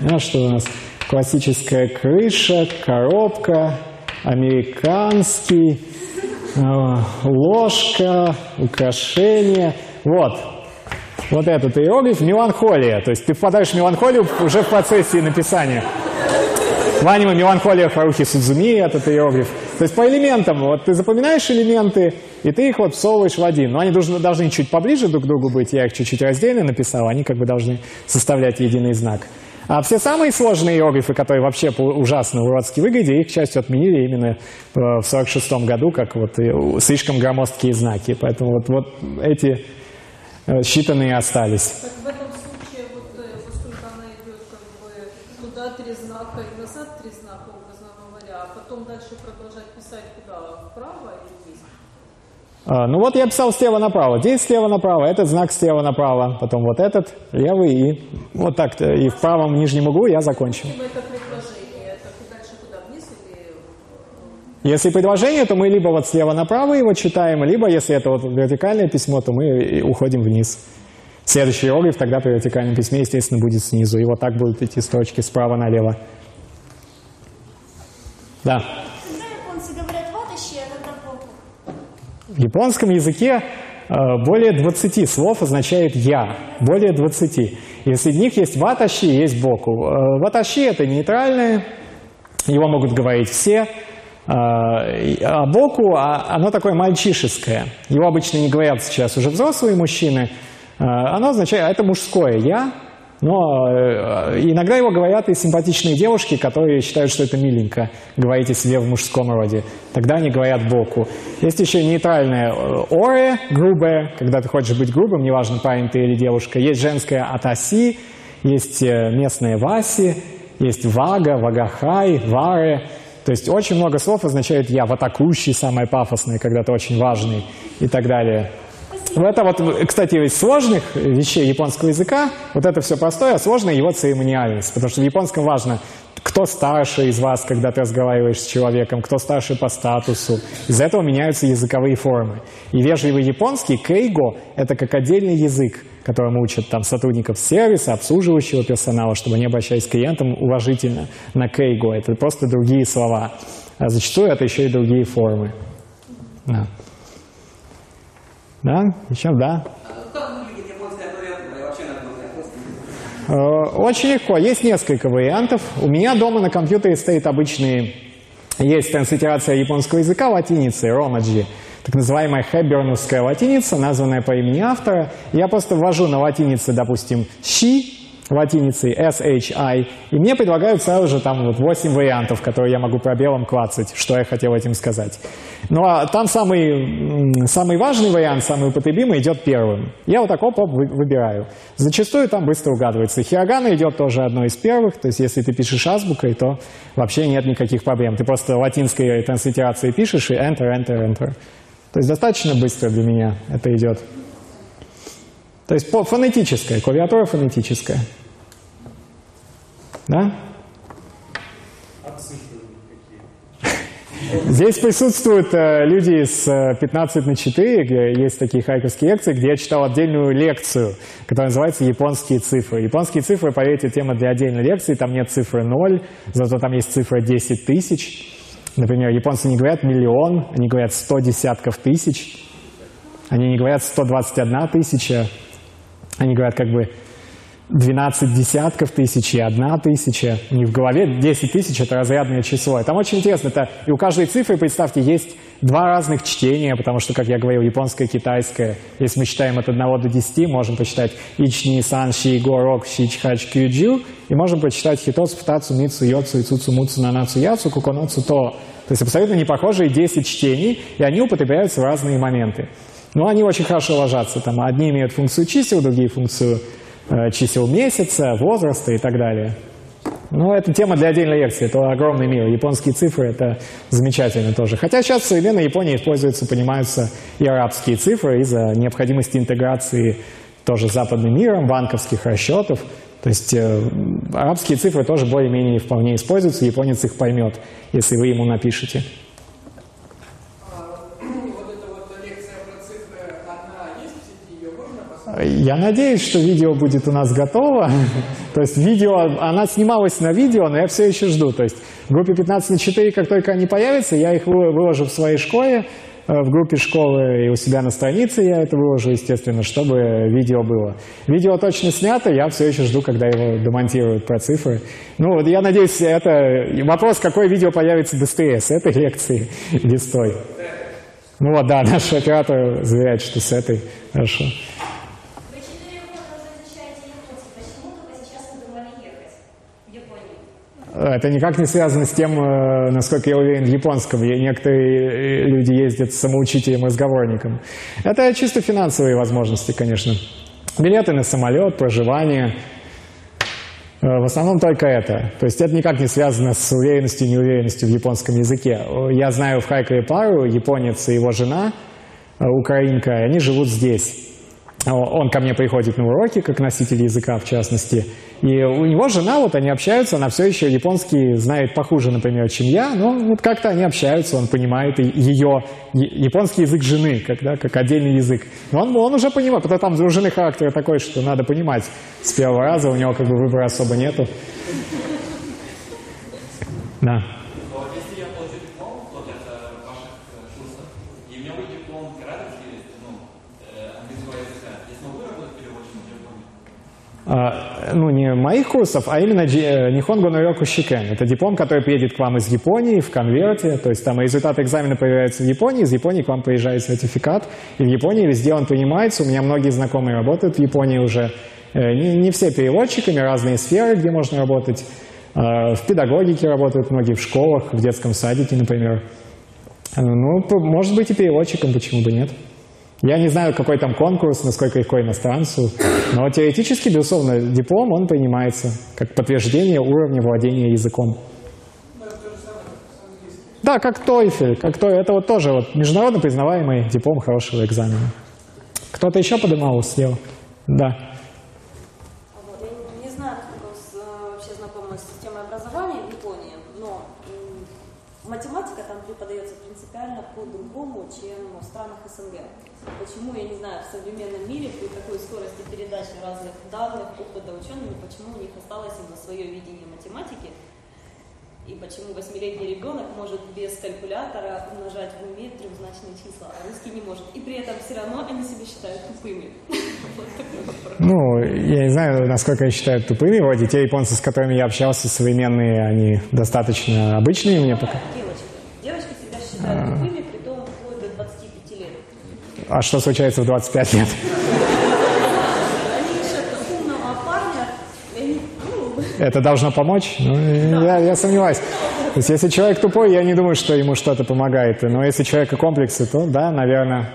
а что у нас, классическая крыша, коробка, американский, э, ложка, украшение. Вот. Вот этот иероглиф – меланхолия. То есть ты впадаешь в меланхолию уже в процессе написания. Ванима меланхолия Харухи Судзуми, этот иероглиф. То есть по элементам, вот ты запоминаешь элементы, и ты их вот всовываешь в один. Но они должны, должны чуть поближе друг к другу быть, я их чуть-чуть раздельно написал, они как бы должны составлять единый знак. А все самые сложные иероглифы, которые вообще ужасно уродски выглядели, их, к счастью, отменили именно э, в 46 году, как вот слишком громоздкие знаки. Поэтому вот, вот эти э, считанные остались. Так в этом случае, вот, э, поскольку она идет как бы туда три знака и назад три знака, образно говоря, а потом дальше продолжать писать куда? Вправо или вниз? А, Ну вот я писал слева направо. Здесь слева направо, этот знак слева направо, потом вот этот левый и вот так и в правом нижнем углу я закончил. Если предложение, то мы либо вот слева направо его читаем, либо если это вот вертикальное письмо, то мы уходим вниз. Следующий иероглиф тогда при вертикальном письме, естественно, будет снизу. И вот так будут идти строчки справа налево. Да. Когда японцы говорят ватащи, а когда боку? В японском языке э, более 20 слов означает «я». Более 20. И среди них есть ватащи, есть боку. Э, Ватащи – это нейтральное, его могут говорить все. Э, и- А боку, а- оно такое мальчишеское. Его обычно не говорят сейчас уже взрослые мужчины. Оно означает, а это мужское «я», но э, иногда его говорят и симпатичные девушки, которые считают, что это миленько говорить о себе в мужском роде. Тогда они говорят боку. Есть еще нейтральное э, оре, грубое, когда ты хочешь быть грубым, неважно, парень ты или девушка. Есть женское атаси, есть э, местное васи, есть вага, вагахай, варе. То есть очень много слов означает «я», «ватакущий» самое пафосное, когда ты очень важный и так далее. Ну, это вот, кстати, из сложных вещей японского языка, вот это все простое, а сложное его церемониальность. Потому что в японском важно, кто старше из вас, когда ты разговариваешь с человеком, кто старше по статусу. Из-за этого меняются языковые формы. И вежливый японский, кейго, это как отдельный язык, которым учат там сотрудников сервиса, обслуживающего персонала, чтобы они обращались к клиентам уважительно на кейго. Это просто другие слова. А зачастую это еще и другие формы. Да. Да? Еще да. Э, Очень легко. Есть несколько вариантов. У меня дома на компьютере стоит обычный... Есть транслитерация японского языка латиницей, ромаджи. Так называемая хэбберновская латиница, названная по имени автора. Я просто ввожу на латинице, допустим, «щи», латиницей S-H-I, и мне предлагают сразу же там вот 8 вариантов, которые я могу пробелом клацать, что я хотел этим сказать. Ну а там самый, самый важный вариант, самый употребимый идет первым. Я вот так оп-оп вы- выбираю. Зачастую там быстро угадывается. Хирогана идет тоже одной из первых, то есть если ты пишешь азбукой, то вообще нет никаких проблем. Ты просто латинской транслитерацией пишешь и enter, enter, enter. То есть достаточно быстро для меня это идет. То есть фонетическая, клавиатура фонетическая. Да? Здесь присутствуют э, люди с э, 15 на 4, где есть такие хайковские лекции, где я читал отдельную лекцию, которая называется «Японские цифры». Японские цифры, поверьте, тема для отдельной лекции, там нет цифры 0, зато там есть цифра 10 тысяч. Например, японцы не говорят миллион, они говорят 100 десятков тысяч, они не говорят 121 тысяча, они говорят как бы 12 десятков тысяч и одна тысяча. У них в голове 10 тысяч – это разрядное число. И там очень интересно. Это, и у каждой цифры, представьте, есть два разных чтения, потому что, как я говорил, японское, китайское. Если мы считаем от 1 до 10, можем посчитать ични, сан, ши, го, рок, ши, чхач, кюджу. И можем посчитать хитоцу, птацу, мицу, йоцу, ицуцу, муцу, нанацу, яцу, куконоцу, то. То есть абсолютно не похожие 10 чтений, и они употребляются в разные моменты. Но они очень хорошо ложатся. Там одни имеют функцию чисел, другие функцию э, чисел месяца, возраста и так далее. Ну, это тема для отдельной лекции. Это огромный мир. Японские цифры – это замечательно тоже. Хотя сейчас в современной Японии используются, понимаются и арабские цифры из-за необходимости интеграции тоже с западным миром, банковских расчетов. То есть э, арабские цифры тоже более-менее вполне используются, японец их поймет, если вы ему напишете. Я надеюсь, что видео будет у нас готово. То есть видео, она снималась на видео, но я все еще жду. То есть в группе 15 на 4, как только они появятся, я их выложу в своей школе, э, в группе школы и у себя на странице я это выложу, естественно, чтобы видео было. Видео точно снято, я все еще жду, когда его демонтируют про цифры. Ну, вот я надеюсь, это вопрос, какое видео появится быстрее, с этой лекции или с той. Ну вот, да, наш оператор заверяет, что с этой. Хорошо. Вы четыре года уже изучаете японский. Почему только сейчас надумали ехать в Японию? Это никак не связано с тем, э, насколько я уверен в японском. И Некоторые э, люди ездят с самоучителем разговорником. Это чисто финансовые возможности, конечно. Билеты на самолет, проживание. Э, В основном только это. То есть это никак не связано с уверенностью и неуверенностью в японском языке. Я знаю в Харькове пару, японец и его жена, украинка, и они живут здесь. Он ко мне приходит на уроки, как носитель языка в частности. И у него жена, вот они общаются, она все еще японский знает похуже, например, чем я, но вот как-то они общаются, он понимает ее японский язык жены, когда, как отдельный язык. Но он, он уже понимает, потому что там у жены характер такой, что надо понимать с первого раза, у него как бы выбора особо нету. Да. Вот если я получу диплом вот от э, ваших э, курсов, и у меня будет диплом градуси, ну, э, английского языка, я смогу работать переводчиком в Японии? А, ну, не моих курсов, а именно э, Нихонго no Рёку Шикен. Это диплом, который приедет к вам из Японии в конверте. То есть там результаты экзамена проверяются в Японии, из Японии к вам приезжает сертификат. И в Японии везде он принимается. У меня многие знакомые работают в Японии уже. Э, Не, не все переводчиками, разные сферы, где можно работать. А, В педагогике работают многие, в школах, в детском садике, например. Э, Ну, может быть и переводчиком, почему бы нет. Я не знаю, какой там конкурс, насколько легко иностранцу, но теоретически, безусловно, диплом, он принимается как подтверждение уровня владения языком. Да, как TOEFL, как то, это вот тоже вот международно признаваемый диплом хорошего экзамена. Кто-то еще поднимал слева? Да. Не знаю, как э, вообще знакомы с системой образования в Японии, но математика там преподается принципиально по-другому, чем в странах СНГ. Почему, я не знаю, в современном мире при такой скорости передачи разных данных, опыта учеными, почему у них осталось именно свое видение математики, и почему восьмилетний ребенок может без калькулятора умножать в уме трехзначные числа, а русский не может. И при этом все равно они себя считают тупыми. Ну, я не знаю, насколько я считаю тупыми. Вроде те японцы, с которыми я общался, современные, они достаточно обычные мне пока. Девочки. Девочки себя считают тупыми, при том вплоть до 25 лет. А что случается в 25 лет? Они ищут умного парня, и они, ну, Это должно помочь? Ну, я, я сомневаюсь. То есть, если человек тупой, я не думаю, что ему что-то помогает. Но если человека комплексы, то да, наверное,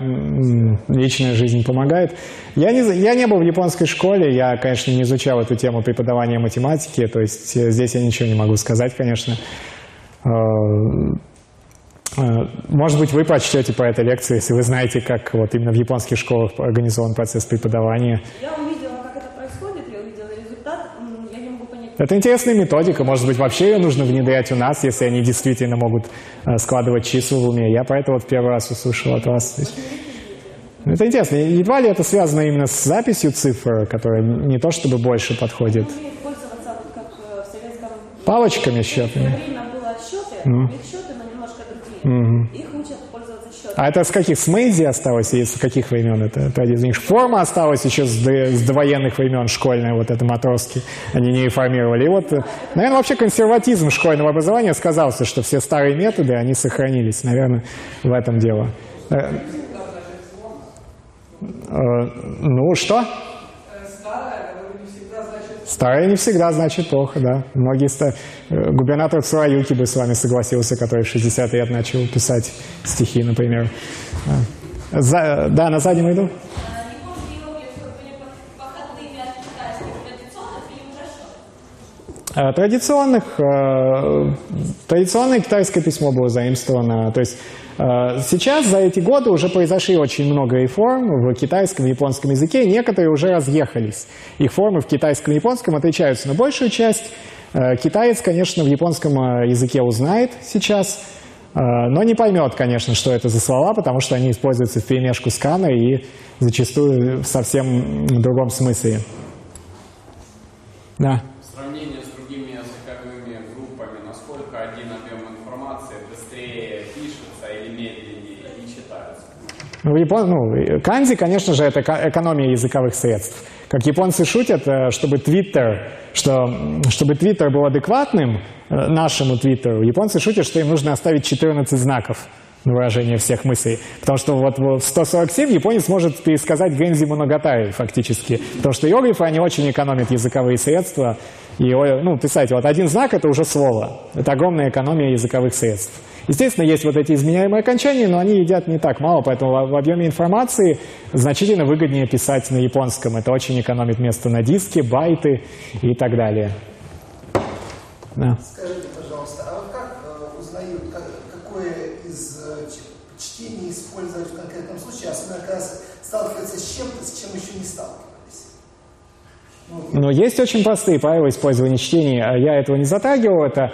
личная жизнь помогает. Я не, я не был в японской школе, я, конечно, не изучал эту тему преподавания математики, то есть э, здесь я ничего не могу сказать, конечно. Э, э, Может быть, вы прочтете по этой лекции, если вы знаете, как вот именно в японских школах организован процесс преподавания. я увидела, как это происходит, я увидела результат, м, я не могу понять, Это интересная методика. Может быть, вообще ее нужно внедрять у нас, если они действительно могут э, складывать числа в уме. Я про это вот первый раз услышал от вас. Ну, Это интересно. Едва ли это связано именно с записью цифр, которая не то чтобы больше подходит. э. Палочками счетами. Время было счеты, счеты, но немножко другие. Их. А это с каких? С Мэйдзи осталось? И с каких времен это? это один из них. Форма осталась еще с, до- с довоенных времен, школьная, вот это матросский. Они не реформировали. И вот, э, наверное, вообще консерватизм школьного образования сказался, что все старые методы, они сохранились. Наверное, в этом дело. Э, э, Ну, что? Старое не всегда значит плохо, да. Многие ста... э, губернатор Цураюки бы с вами согласился, который в 60 лет начал писать стихи, например. А. За- Да, на заднем иду. Японские иероглифы были по- походными от китайских Э, Традиционных, э, традиционное китайское письмо было заимствовано. То есть э, сейчас за эти годы уже произошли очень много реформ в китайском и японском языке. Некоторые уже разъехались. Их формы в китайском и японском отличаются. Но большую часть китаец, конечно, в японском языке узнает сейчас, но не поймет, конечно, что это за слова, потому что они используются в перемешку с кана и зачастую в совсем другом смысле. Да. Сравнение с другими языковыми группами, насколько один объем информации быстрее пишется или медленнее и читается? Ну, Япон... ну, канзи, конечно же, это эко- экономия языковых средств. Как японцы шутят, э, чтобы Твиттер, что, чтобы Твиттер был адекватным э, нашему Твиттеру, японцы шутят, что им нужно оставить 14 знаков на выражение всех мыслей. Потому что вот в 147 японец может пересказать Гензи Моногатари фактически. Потому что иероглифы, они очень экономят языковые средства. И, ну, представьте, вот один знак – это уже слово. Это огромная экономия языковых средств. Естественно, есть вот эти изменяемые окончания, но они едят не так мало, поэтому в объеме информации значительно выгоднее писать на японском. Это очень экономит место на диске, байты и так далее. Да. Скажите, пожалуйста, а вот как э, узнают, как- какое из э, чтений использовать в конкретном случае, особенно когда с- сталкиваются с чем-то, с чем еще не сталкивались? Ну, Но есть очень простые правила использования чтений. а Я этого не затрагивал. Это,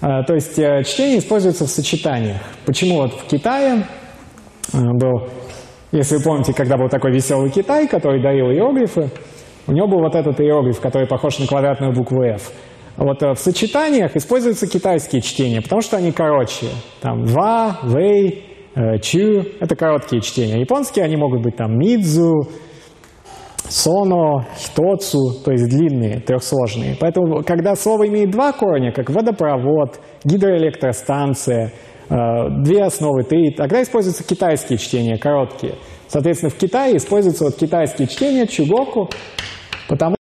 то есть э, чтение используется в сочетаниях. Почему вот в Китае э, был, если вы помните, когда был такой веселый Китай, который дарил иероглифы, у него был вот этот иероглиф, который похож на квадратную букву F. Вот э, в сочетаниях используются китайские чтения, потому что они короче. Там ва, вэй, э, чу – это короткие чтения. Японские они могут быть там мидзу, соно, хитоцу, то есть длинные, трехсложные. Поэтому, когда слово имеет два корня, как водопровод, гидроэлектростанция, э, две основы, три, тогда используются китайские чтения, короткие. Соответственно, в Китае используются вот китайские чтения, чугоку, потому